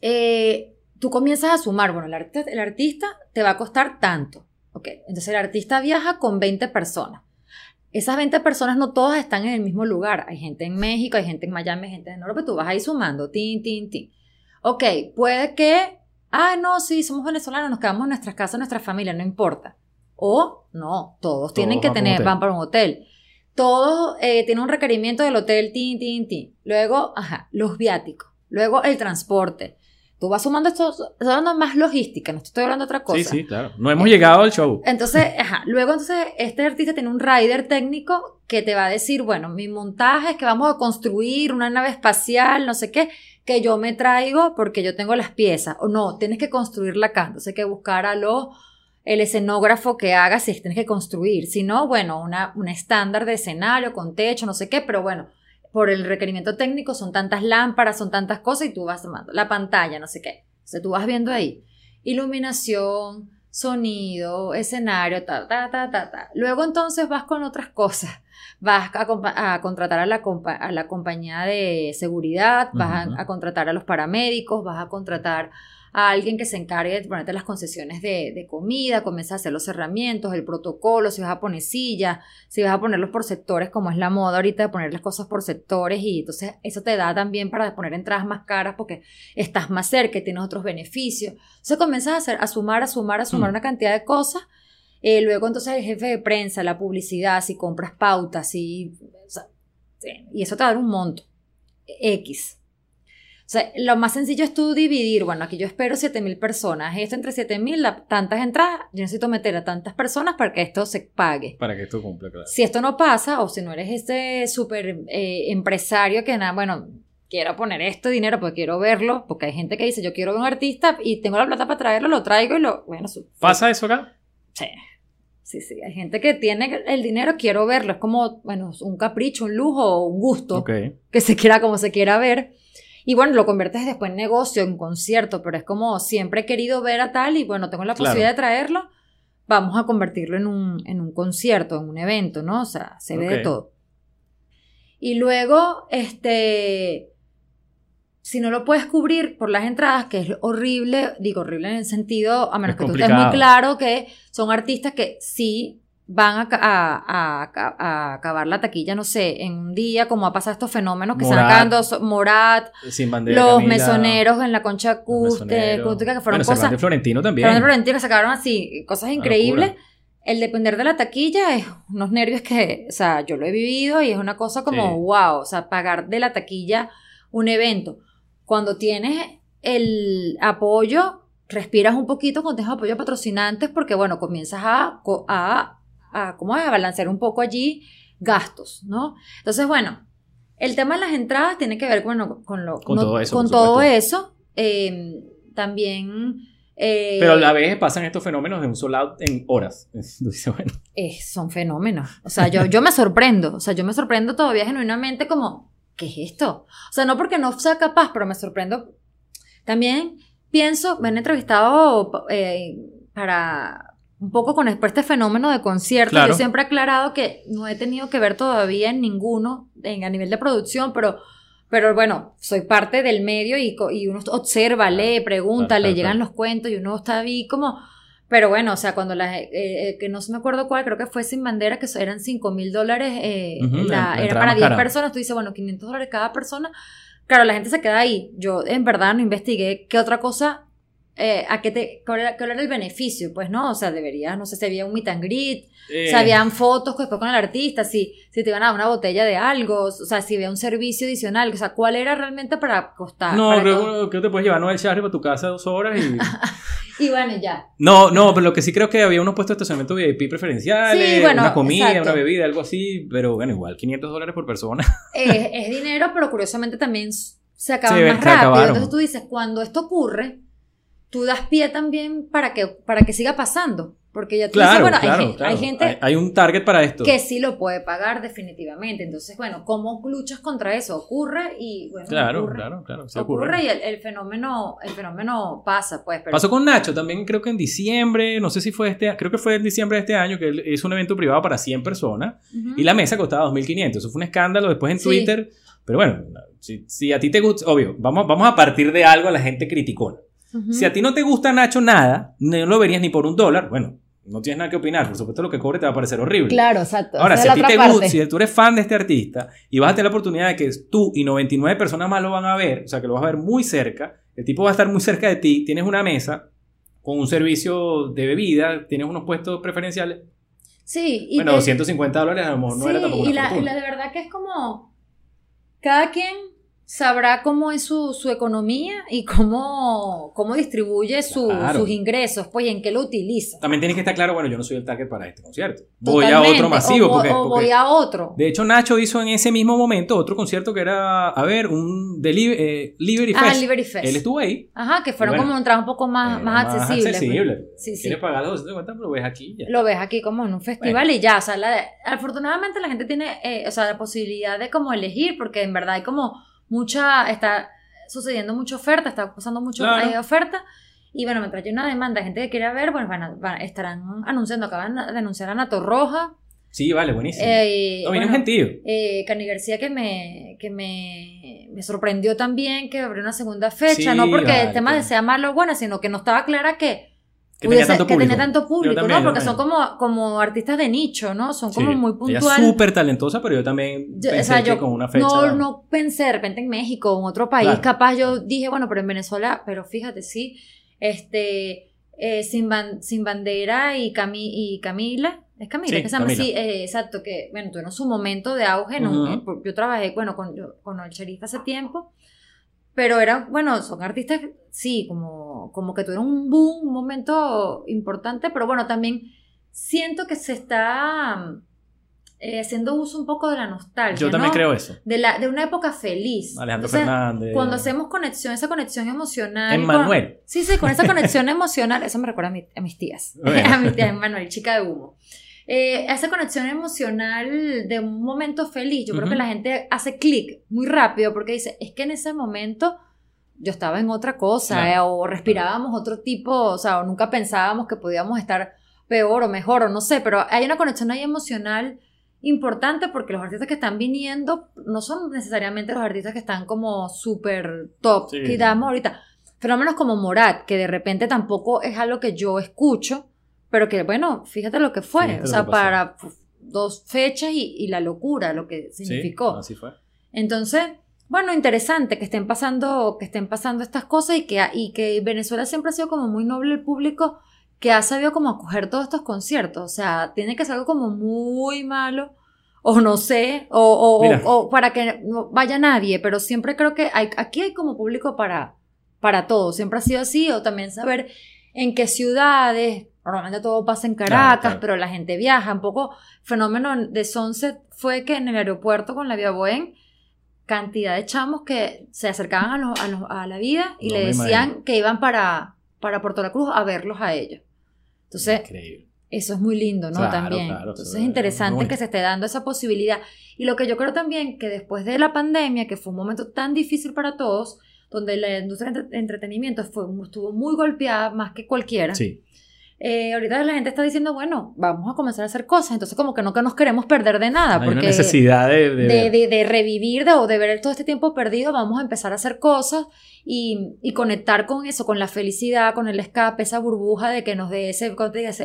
eh, tú comienzas a sumar, bueno, el, arte- el artista te va a costar tanto, ¿ok? Entonces el artista viaja con 20 personas. Esas 20 personas no todas están en el mismo lugar. Hay gente en México, hay gente en Miami, hay gente en Europa, tú vas ahí sumando, tin, tin, tin. Ok, puede que, ah, no, sí, somos venezolanos, nos quedamos en nuestras casas, en nuestra familia, no importa. O no, todos tienen que tener, van para un hotel. Todos eh, tienen un requerimiento del hotel, tin, tin, tin. Luego, ajá, los viáticos. Luego el transporte. Tú vas sumando esto, estoy hablando más logística, no estoy hablando de otra cosa. Sí, sí, claro. No hemos llegado al show. Entonces, ajá, luego entonces este artista tiene un rider técnico que te va a decir, bueno, mi montaje es que vamos a construir una nave espacial, no sé qué, que yo me traigo porque yo tengo las piezas. O no, tienes que construirla acá. Entonces hay que buscar a lo, el escenógrafo que haga si tienes que construir. Si no, bueno, una, un estándar de escenario con techo, no sé qué, pero bueno, por el requerimiento técnico son tantas lámparas, son tantas cosas y tú vas tomando la pantalla, no sé qué. Entonces tú vas viendo ahí iluminación, sonido, escenario, ta, ta, ta, ta, ta. Luego entonces vas con otras cosas. Vas a, contratar a la, a la, compañía de seguridad, vas a, contratar a los paramédicos, vas a contratar a alguien que se encargue de ponerte las concesiones de, comida, comienza a hacer los cerramientos, el protocolo, si vas a poner sillas, si vas a ponerlos por sectores, como es la moda ahorita de poner las cosas por sectores, y entonces eso te da también para poner entradas más caras porque estás más cerca y tienes otros beneficios. Entonces comienzas a, hacer, a sumar, a sumar, a sumar mm. una cantidad de cosas. Eh, luego entonces el jefe de prensa, la publicidad, si compras pautas, y eso te va a dar un monto X. Sea, lo más sencillo es tú dividir, bueno, aquí yo espero 7000 personas, esto entre 7000, tantas entradas, yo necesito meter a tantas personas para que esto se pague. Para que esto cumpla, claro. Si esto no pasa, o si no eres este súper eh, empresario que nada, bueno, quiero poner este dinero porque quiero verlo, porque hay gente que dice, yo quiero ver un artista y tengo la plata para traerlo, lo traigo y lo, bueno, ¿Pasa eso acá? Sí. Sí, sí, hay gente que tiene el dinero, quiero verlo, es como, bueno, un capricho, un lujo, un gusto, que se quiera como se quiera ver. Y bueno, lo conviertes después en negocio, en concierto, pero es como siempre he querido ver a tal y bueno, tengo la posibilidad de traerlo, vamos a convertirlo en un, en un concierto, en un evento, ¿no? O sea, se ve de todo. Y luego, este, si no lo puedes cubrir por las entradas, que es horrible, digo horrible en el sentido, a menos que tú estés muy claro que son artistas que sí van a, acabar la taquilla, no sé, en un día, como ha pasado estos fenómenos que están acabando Morat, los mesoneros en la concha acústica, que fueron cosas. Florentino también. Florentino que sacaron así, cosas increíbles. El depender de la taquilla es unos nervios que, o sea, yo lo he vivido y es una cosa como, wow, o sea, pagar de la taquilla un evento. Cuando tienes el apoyo, respiras un poquito cuando tienes apoyo a patrocinantes porque, bueno, comienzas a, a ¿cómo a balancear un poco allí gastos, ¿no? Entonces, bueno, el tema de las entradas tiene que ver bueno, con, lo, con todo eso. Con todo eso. Em, también... Eh, Pero a la vez pasan estos fenómenos de un solo out en horas. bueno. Eh, son fenómenos. O sea, yo, yo me sorprendo. O sea, yo me sorprendo todavía genuinamente como, ¿qué es esto? O sea, no porque no sea capaz, pero me sorprendo. También pienso, me han entrevistado eh, para, un poco con este fenómeno de conciertos. Yo siempre he aclarado que no he tenido que ver todavía en ninguno en, a nivel de producción, pero, pero bueno, soy parte del medio y, y uno observa, lee, pregunta, le llegan los cuentos y uno está ahí como... Pero bueno, o sea, cuando la, eh, eh, que no me acuerdo cuál, creo que fue Sin Bandera, que eran 5 mil dólares, eh, era para 10 personas, tú dices, bueno, 500 dólares cada persona. Claro, la gente se queda ahí. Yo en verdad no investigué qué otra cosa eh, a qué te, cuál era, el beneficio, pues, ¿no? O sea, debería, no sé, si había un meet and greet, si eh. habían fotos después con el artista, si, si te iban a dar una botella de algo, o sea, si había un servicio adicional, o sea, ¿cuál era realmente para costar? No, creo que te puedes llevar Noel Charlie para tu casa dos horas y... y bueno, ya. No, no, pero lo que sí creo que había unos puestos de estacionamiento VIP preferenciales, una comida, una bebida, algo así, pero bueno, igual, 500 dólares por persona. es dinero, pero curiosamente también se acaban más rápido. Entonces tú dices, cuando esto ocurre tú das pie también para que, para que siga pasando. Porque ya tú dices, bueno, hay, gente. Hay, un target para esto. Que sí lo puede pagar definitivamente. Entonces, bueno, ¿cómo luchas contra eso? Ocurre y, bueno. Claro, claro, claro. ocurre, y el, fenómeno, el fenómeno pasa, pues. Pasó con Nacho también, creo que en diciembre, no sé si fue este, creo que fue en diciembre de este año, que es un evento privado para 100 personas y la mesa costaba 2.500. Eso fue un escándalo después en Twitter. Pero bueno, si, si, a ti te gusta, obvio, vamos, vamos a partir de algo a la gente criticona. Si a ti no te gusta Nacho nada, no lo verías ni por un dólar, bueno, no tienes nada que opinar. Por supuesto, lo que cobre te va a parecer horrible. Claro, exacto. Ahora, si a ti te gusta, si tú eres fan de este artista y vas a tener la oportunidad de que tú y 99 personas más lo van a ver, o sea, que lo vas a ver muy cerca, el tipo va a estar muy cerca de ti, tienes una mesa con un servicio de bebida, tienes unos puestos preferenciales. Sí. Y bueno, 250 dólares a lo mejor no era tampoco una y la, y la de verdad que es como. Cada quien sabrá cómo es su, su economía y cómo, cómo distribuye su- Claro. sus ingresos, pues y en qué lo utiliza. También tiene que estar claro, bueno, yo no soy el target para este concierto. Voy a otro masivo. O, porque, o voy porque- a otro. De hecho, Nacho hizo en ese mismo momento otro concierto que era, a ver, un deli eh, Liberty ah, Fest. Liberty Fest. Él estuvo ahí. Ajá, que fueron bueno, como un trabajo un poco más, más accesible. pues. accesible. Sí, sí. Quieres pagar los 250, pero lo ves aquí. ya. Lo ves aquí como en un festival y ya, o sea, la- afortunadamente la gente tiene, eh, o sea, la posibilidad de como elegir, porque en verdad hay como mucha, está sucediendo mucha oferta, está pasando mucho Claro. oferta, y bueno, mientras hay una demanda, gente que quiere ver, bueno, van a- van- estarán anunciando, acaban de anunciar a Nato Roja, Sí, vale, buenísimo. eh, no, bueno, gentío. eh, Cani García que me, que me, me sorprendió también que abrió una segunda fecha, Sí, no porque vale, el tema claro. sea malo o bueno, sino que no estaba clara que Que pudiese- tanto que público. tenía tanto público, también, ¿no? Porque son como, como artistas de nicho, ¿no? Son Sí. como muy Ella puntual. es súper talentosa, pero yo también Yo- pensé o sea, que yo con una fecha... no, no pensé de repente en México o en otro país, Claro. capaz yo dije, bueno, pero en Venezuela, pero fíjate, sí, este, eh, sin, Ban- sin Bandera y, Cami, y Camila, es Camila, Sí, que se llama así, eh, exacto, que, bueno, tuvieron su momento de auge, ¿no? Eh, por- yo trabajé, bueno, con, yo- con el hace tiempo, pero eran, bueno, son artistas, sí, como, como que tuvieron un boom, un momento importante, pero bueno, también siento que se está eh, haciendo uso un poco de la nostalgia. Yo también ¿no? creo eso. de, la, de una época feliz. Alejandro Entonces, Fernández. Cuando hacemos conexión, esa conexión emocional. con- Emmanuel. sí, sí, con esa conexión emocional, eso me recuerda a, mi- a mis tías, Bueno. a mi tía Emmanuel, chica de humo. Eh, esa conexión emocional de un momento feliz, yo creo que la gente hace clic muy rápido porque dice, es que en ese momento yo estaba en otra cosa, Claro. eh, o respirábamos otro tipo, o sea, o nunca pensábamos que podíamos estar peor o mejor, o no sé, pero hay una conexión ahí emocional importante porque los artistas que están viniendo no son necesariamente los artistas que están como súper top, Sí. que damos ahorita. Fenómenos como Morat, que de repente tampoco es algo que yo escucho, pero que bueno, fíjate lo que fue, Fíjate o sea, para uf, dos fechas y, y la locura, lo que Sí, significó. así fue. Entonces, bueno, interesante que estén pasando, que estén pasando estas cosas y que, y que Venezuela siempre ha sido como muy noble el público que ha sabido como acoger todos estos conciertos. O sea, tiene que ser algo como muy malo, o no sé, o, o- Mira. o- o para que no vaya nadie, pero siempre creo que hay, aquí hay como público para, para todo. Siempre ha sido así, o también saber en qué ciudades, normalmente todo pasa en Caracas, claro. pero la gente viaja. Un poco fenómeno de Sunset fue que en el aeropuerto con la Vía Bohem, cantidad de chamos que se acercaban a, los- a, los- a la vida y No le decían imagino. que iban para, para Puerto La Cruz a verlos a ellos. Entonces, Increíble. eso es muy lindo, ¿no? Claro, también. claro, Entonces eso es es interesante muy- que se esté dando esa posibilidad. Y lo que yo creo también, que después de la pandemia, que fue un momento tan difícil para todos, donde la industria de entre- entretenimiento fue, estuvo muy golpeada más que cualquiera, Sí. Eh, ahorita la gente está diciendo, bueno, vamos a comenzar a hacer cosas. Entonces como que no que nos queremos perder de nada. Hay una porque necesidad de... de- de, de- revivir de, o de ver todo este tiempo perdido, vamos a empezar a hacer cosas y, y conectar con eso, con la felicidad, con el escape, esa burbuja de que nos dé ese,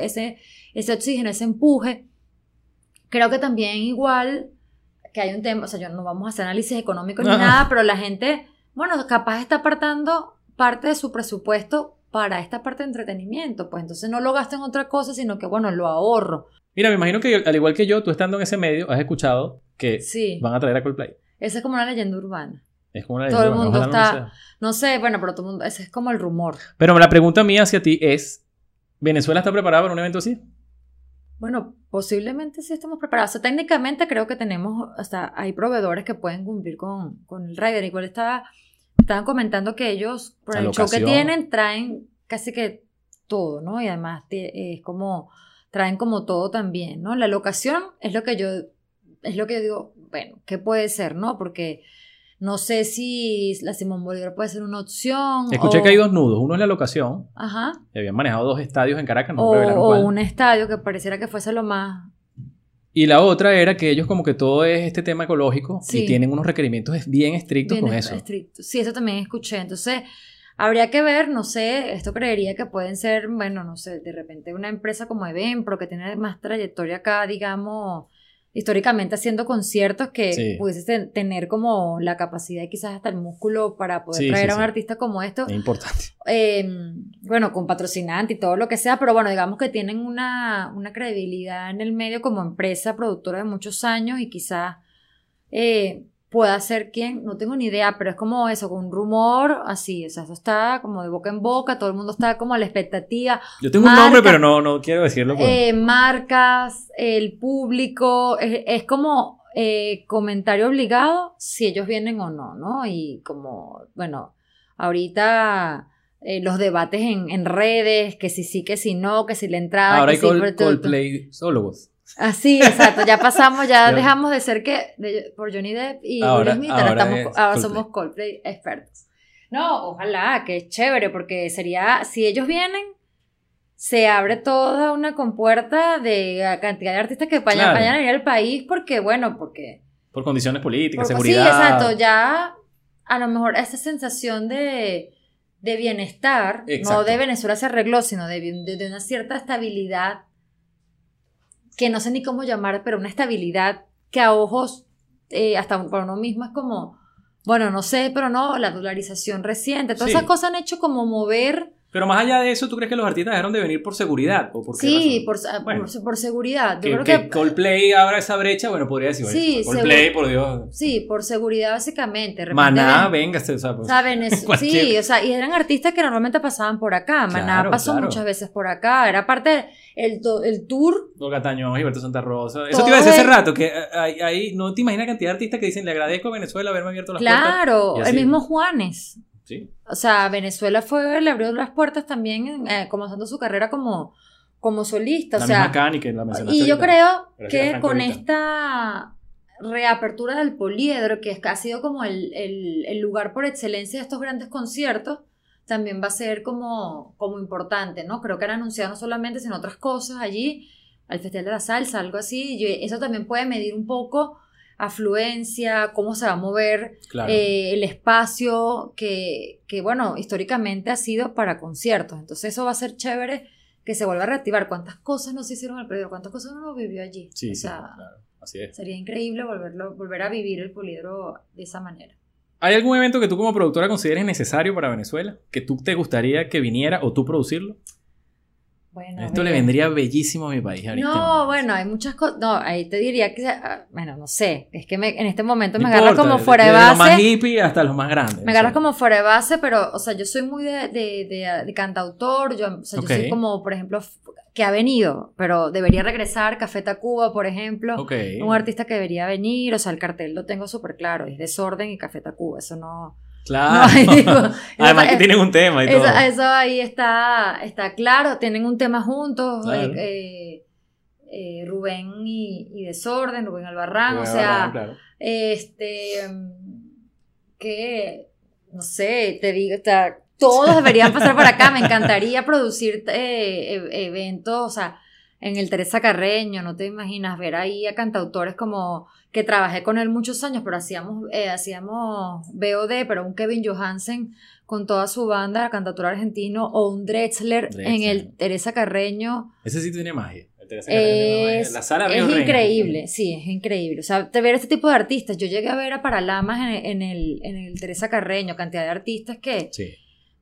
ese, ese, oxígeno, ese empuje. Creo que también igual que hay un tema, o sea, yo no vamos a hacer análisis económico ni nada, pero la gente, bueno, capaz está apartando parte de su presupuesto para esta parte de entretenimiento, pues entonces no lo gasto en otra cosa, sino que, bueno, lo ahorro. Mira, me imagino que al igual que yo, tú estando en ese medio, has escuchado que Sí, van a traer a Coldplay. esa es como una leyenda urbana. Es como una Todo el leyenda, mundo ojalá está-. No sé, bueno, pero todo el mundo, ese es como el rumor. Pero la pregunta mía hacia ti es, ¿Venezuela está preparada para un evento así? Bueno, posiblemente sí estamos preparados. O sea, técnicamente creo que tenemos, hasta hay proveedores que pueden cumplir con, con el rider. Igual estaba, estaban comentando que ellos, por el show que tienen, traen casi que todo, ¿no? Y además es como, traen como todo también, ¿no? La locación es lo que yo, es lo que yo digo, bueno, ¿qué puede ser, no? Porque no sé si la Simón Bolívar puede ser una opción. Escuché o- que hay dos nudos. Uno es la locación. Ajá. y habían manejado dos estadios en Caracas, no o, revelaron o cuál. un estadio que pareciera que fuese lo más Y la otra era que ellos como que todo es este tema ecológico Sí. y tienen unos requerimientos bien estrictos Bien con eso. estricto. Sí, eso también escuché. Entonces, habría que ver, no sé, esto creería que pueden ser, bueno, no sé, de repente una empresa como Eventpro que tiene más trayectoria acá, digamos, históricamente haciendo conciertos que Sí. pudiese ten- tener como la capacidad y quizás hasta el músculo para poder Sí, traer sí, a un artista como esto. Es importante. Eh, bueno, con patrocinante y todo lo que sea, pero bueno, digamos que tienen una, una credibilidad en el medio como empresa productora de muchos años y quizás eh, pueda ser quién, no tengo ni idea, pero es como eso, con un rumor así, o sea, eso está como de boca en boca, todo el mundo está como a la expectativa. Yo tengo un nombre, pero no, no quiero decirlo. Eh, marcas, el público, es, como eh, comentario obligado si ellos vienen o no, ¿no? Y como, bueno, ahorita... Eh, los debates en, redes, que si sí, que si no, que si la entrada. Ahora que hay sí, Coldplay Así, exacto, ya pasamos, ya dejamos de ser que por Johnny Depp y Will Smith, ahora, somos Coldplay expertos. No, ojalá, que es chévere, porque sería, si ellos vienen, se abre toda una compuerta de cantidad de artistas que vayan, a ir al país, porque, bueno, porque... Por condiciones políticas, seguridad. Sí, exacto, ya a lo mejor esa sensación de, de bienestar, no de Venezuela se arregló, sino de, de una cierta estabilidad que no sé ni cómo llamar, pero una estabilidad que a ojos, eh, hasta para uno mismo es como, bueno, no sé, pero no, la dolarización reciente, todas esas cosas han hecho como mover pero más allá de eso, ¿tú crees que los artistas dejaron de venir por seguridad? ¿O por sí, por, por, seguridad. Yo que, creo que, Coldplay abra esa brecha, bueno, podría decir, sí, Coldplay, por Dios. Sí, por seguridad básicamente. Maná, venga, o sea, pues, ¿saben? sí, o sea, y eran artistas que normalmente pasaban por acá. Maná pasó muchas veces por acá. Era parte el, el tour. Olga Tañón, Gilberto Santa Rosa. Eso te iba a decir hace rato, que ahí no te imaginas la cantidad de artistas que dicen, le agradezco a Venezuela haberme abierto las puertas. Claro, el mismo Juanes. O sea, Venezuela fue, le abrió las puertas también, eh, comenzando su carrera como, como solista. La o sea, la Y yo creo que con esta reapertura del poliedro, que ha sido como el, el, lugar por excelencia de estos grandes conciertos, también va a ser como, como importante, ¿no? Creo que han anunciado no solamente, sino otras cosas allí, al Festival de la Salsa, algo así. Eso también puede medir un poco afluencia, cómo se va a mover eh, el espacio que, que, bueno, históricamente ha sido para conciertos. Entonces eso va a ser chévere que se vuelva a reactivar. ¿Cuántas cosas no se hicieron al periodo? ¿Cuántas cosas uno vivió allí? Sí, o sea, claro. Así es. Sería increíble volverlo, volver a vivir el poliedro de esa manera. ¿Hay algún evento que tú como productora consideres necesario para Venezuela? ¿Que tú te gustaría que viniera o tú producirlo? Esto le vendría bellísimo a mi país No, bueno, hay muchas cosas. No, ahí te diría que. Ah, bueno, no sé. Es que en este momento me agarras como fuera de, base. De los más hippie hasta los más grandes. Me agarras como fuera de base, pero, o sea, yo soy muy de, de, cantautor. Yo, o sea, yo soy como, por ejemplo, que ha venido, pero debería regresar. Café Tacuba, por ejemplo. Un artista que debería venir. O sea, el cartel lo tengo súper claro. Es Desorden y Café Tacuba. Eso no. Claro. Además que tienen un tema y todo. Eso, ahí está, está claro. Tienen un tema juntos. Eh, eh, eh, Rubén y, Desorden, Rubén Albarrán. o sea, este. Que. No sé, te digo, está, todos deberían pasar por acá. Me encantaría producir e, eventos. O sea en el Teresa Carreño, no te imaginas ver ahí a cantautores como que trabajé con él muchos años, pero hacíamos, eh, hacíamos BOD, pero un Kevin Johansen con toda su banda, cantautor argentino, o un Drexler, en el Teresa Carreño. Ese sí tiene magia. Es, la sala es increíble, sí, es increíble. O sea, te ver este tipo de artistas. Yo llegué a ver a Paralamas en, en, el, en el Teresa Carreño, cantidad de artistas que, sí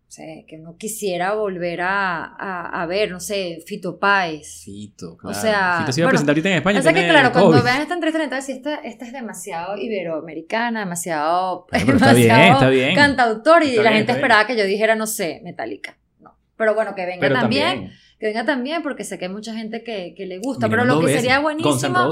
o sea, que no quisiera volver a, a, ver, no sé, Fito Páez. Fito, claro. O sea, Fito se iba a presentar ahorita en España. O sea que, claro, cuando vean esta entrevista, si esta, esta es demasiado iberoamericana, demasiado, está bien, está bien. cantautor, y la gente esperaba que yo dijera, no sé, Metallica. No. Pero bueno, que venga también, Que venga también, porque sé que hay mucha gente que, que le gusta. pero lo que sería buenísimo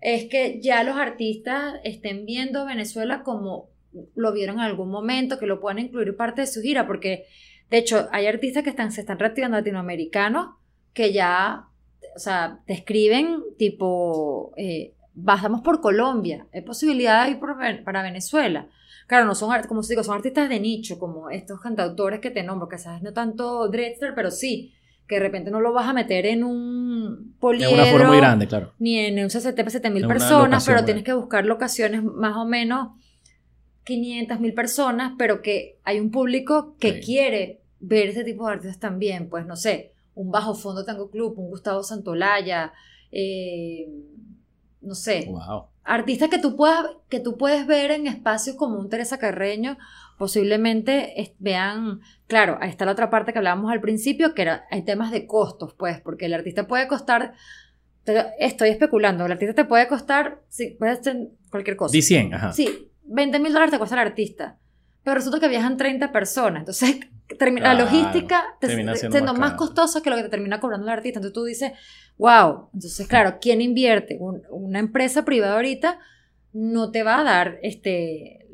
es que ya los artistas estén viendo Venezuela como lo vieron en algún momento, que lo puedan incluir parte de su gira, porque de hecho hay artistas que están, se están reactivando latinoamericanos que ya, o sea, te escriben tipo, eh, pasamos por Colombia, hay posibilidad de ir para Venezuela. Claro, no son, como digo, son artistas de nicho, como estos cantautores que te nombro, que sabes, no tanto Drexler, pero sí, que de repente no lo vas a meter en un poliedro. una forma muy grande, claro. Ni en un CCT para mil personas, pero tienes que buscar locaciones más o menos 500 mil personas, pero que hay un público que quiere ver ese tipo de artistas también. Pues no sé, un Bajo Fondo Tango Club, un Gustavo Santolaya, eh, no sé. Artistas que tú, puedas, que tú puedes ver en espacios como un Teresa Carreño, posiblemente vean, claro, ahí está la otra parte que hablábamos al principio, que era, hay temas de costos, pues, porque el artista puede costar, estoy especulando, el artista te puede costar, sí, puede ser cualquier cosa. Di 100, ajá. Sí, 20 mil dólares te cuesta el artista, pero resulta que viajan 30 personas. Entonces, termina, la logística te, siendo siendo más costosa que lo que te termina cobrando el artista. Entonces tú dices, wow. Entonces, claro, ¿quién invierte? Un- una empresa privada ahorita no te va a dar, este,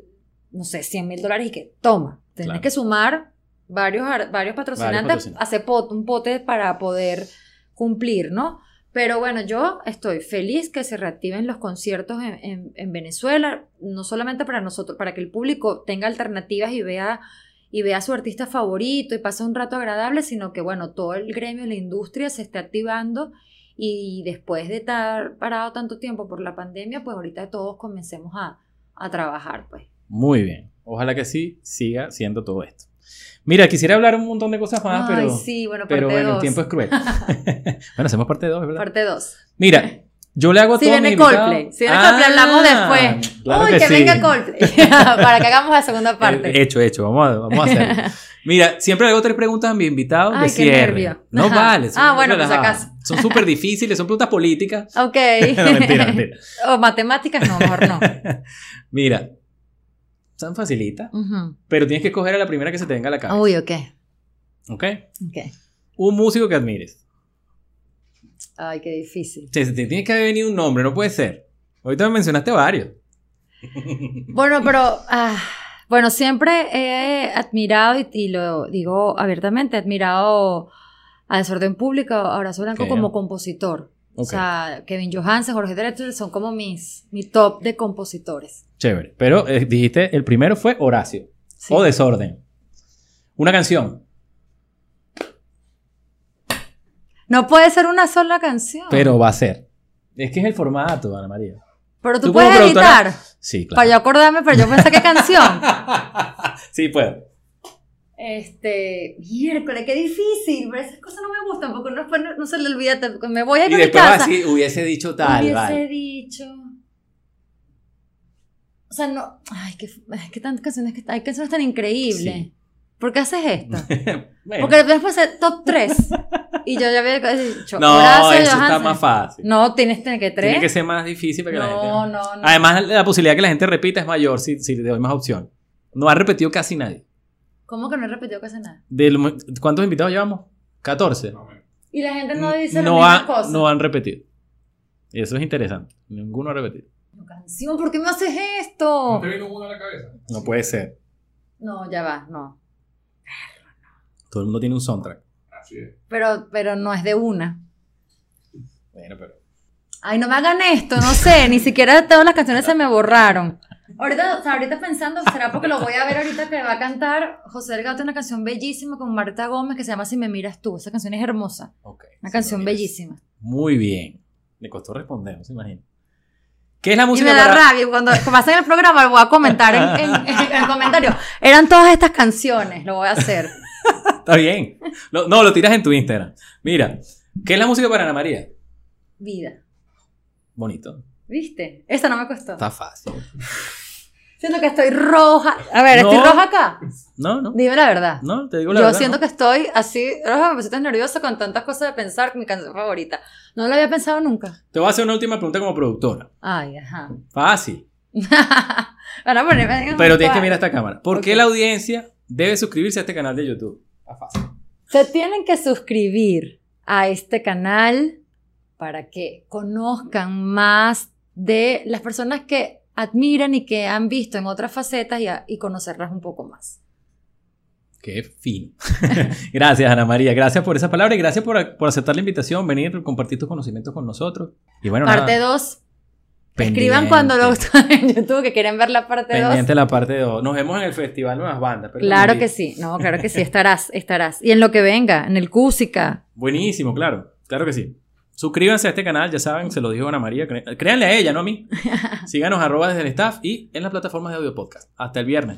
no sé, 100 mil dólares y que toma. Tienes Claro. que sumar varios, ar- varios patrocinantes, patrocinantes. hacer pot- un pote para poder cumplir, ¿no? Pero bueno, yo estoy feliz que se reactiven los conciertos en, en- en Venezuela, no solamente para nosotros, para que el público tenga alternativas y vea, y vea a su artista favorito y pase un rato agradable, sino que bueno, todo el gremio, la industria se esté activando y después de estar parado tanto tiempo por la pandemia, pues ahorita todos comencemos a, a trabajar, pues. Muy bien. Ojalá que sí siga siendo todo esto. Mira, quisiera hablar un montón de cosas más, Ay, pero, sí, bueno, parte pero bueno, el tiempo es cruel. bueno, hacemos parte 2, ¿verdad? Parte 2. Mira, yo le hago a Si viene Coldplay, si viene Coldplay hablamos Ah, después. claro Uy, que que, sí. venga Coldplay. para que hagamos la segunda parte. Eh, Hecho, hecho, vamos a, vamos a hacerlo. Mira, siempre le hago tres preguntas a mis invitados Ay, de cierre. No vale. son Ah, bueno, pues, acaso. Son súper difíciles, son preguntas políticas. ok. no, mentira, mentira. o matemáticas, no, mejor no. Mira, son facilitas, Ujú. pero tienes que escoger a la primera que se te venga a la cabeza. Uy, ok. ¿Ok? Ok. Un músico que admires. Ay, qué difícil. Te, te tiene que haber venido un nombre, no puede ser. Ahorita me mencionaste varios. Bueno, pero ah, bueno, siempre he admirado y, y lo digo abiertamente, he admirado a Desorden Público, a Horacio Blanco como compositor. O sea, Kevin Johansen, Jorge Drexler son como mis mi top de compositores. Chévere. Pero eh, dijiste, el primero fue Horacio. Sí. O Desorden. Una canción. No puede ser una sola canción. Pero va a ser. Es que es el formato, Ana María. Pero tú, tú puedes editar. Sí, Para claro. yo acordarme, pero yo pensé qué canción. sí, puedo. Este, miércoles, qué difícil, pero esas cosas no me gustan porque no, no, no se le olvida, me voy a ir Y a mi después va casa. así, hubiese dicho tal, hubiese vale. dicho. O sea, no, ay, qué, qué tantas canciones que hay canciones tan increíbles. Sí. ¿Por qué haces esto? Bueno. Porque después es top 3. y yo ya había dicho, no, Horacio eso está más fácil. No, tienes que tres. Tiene que ser más difícil para que la gente. no, no, no. Además, la posibilidad de que la gente repita es mayor si, si le doy más opción. No ha repetido casi nadie. ¿Cómo que no he repetido casi nada? De lo- ¿Cuántos invitados llevamos? 14. Y la gente no dice no, las mismas ha- cosas. no han repetido. Y eso es interesante. Ninguno ha repetido. Canción, ¿por qué me haces esto? ¿No te vino uno a la cabeza? No puede ser. No, ya va, no. Todo el mundo tiene un soundtrack. Así es. Pero, pero no es de una. Bueno, pero. Ay, no me hagan esto, no sé, ni siquiera todas las canciones se me borraron. Ahorita, o sea, ahorita pensando, será porque lo voy a ver ahorita que va a cantar José Delgado una canción bellísima con Marta Gómez que se llama Si me miras tú. Esa canción es hermosa, una canción bellísima. Muy bien. Le costó responder, no se imagina. ¿Qué es la Y música me da para- rabia, cuando pasen el programa lo voy a comentar en, en- en el comentario. Eran todas estas canciones, lo voy a hacer. Está bien. Lo- no, lo tiras en tu Instagram. Mira, ¿qué es la música para Ana María? Vida. Bonito. ¿Viste? Esta no me costó. Está fácil. Siento que estoy roja. A ver, No. ¿estoy roja acá? No, no. Dime la verdad. No, te digo la Yo verdad. siento ¿no? que estoy así, roja, me tan nerviosa con tantas cosas de pensar, mi canción favorita. No lo había pensado nunca. Te voy a hacer una última pregunta como productora. Ay, ajá. Fácil. Van a ponerme en Pero tienes que mirar esta cámara. ¿Por qué Ok. la audiencia debe suscribirse a este canal de YouTube? Está fácil. Se tienen que suscribir a este canal para que conozcan más de las personas que admiran y que han visto en otras facetas y, a- y conocerlas un poco más. Qué fino. gracias, Ana María. Gracias por esa palabra y gracias por, por aceptar la invitación, venir, compartir tus conocimientos con nosotros. Y bueno, parte nada, 2. Escriban cuando lo en YouTube que quieren ver la parte 2. Pendiente la parte 2. Nos vemos en el Festival Nuevas Bandas. pero Claro que sí, no, claro que sí, estarás, estarás. Y en lo que venga, en el Cúsica. Buenísimo, claro. Claro que sí. Suscríbanse a este canal, ya saben, se lo dijo Ana María. Créanle a ella, no a mí. Síganos arroba desde el staff y en las plataformas de audio podcast. Hasta el viernes.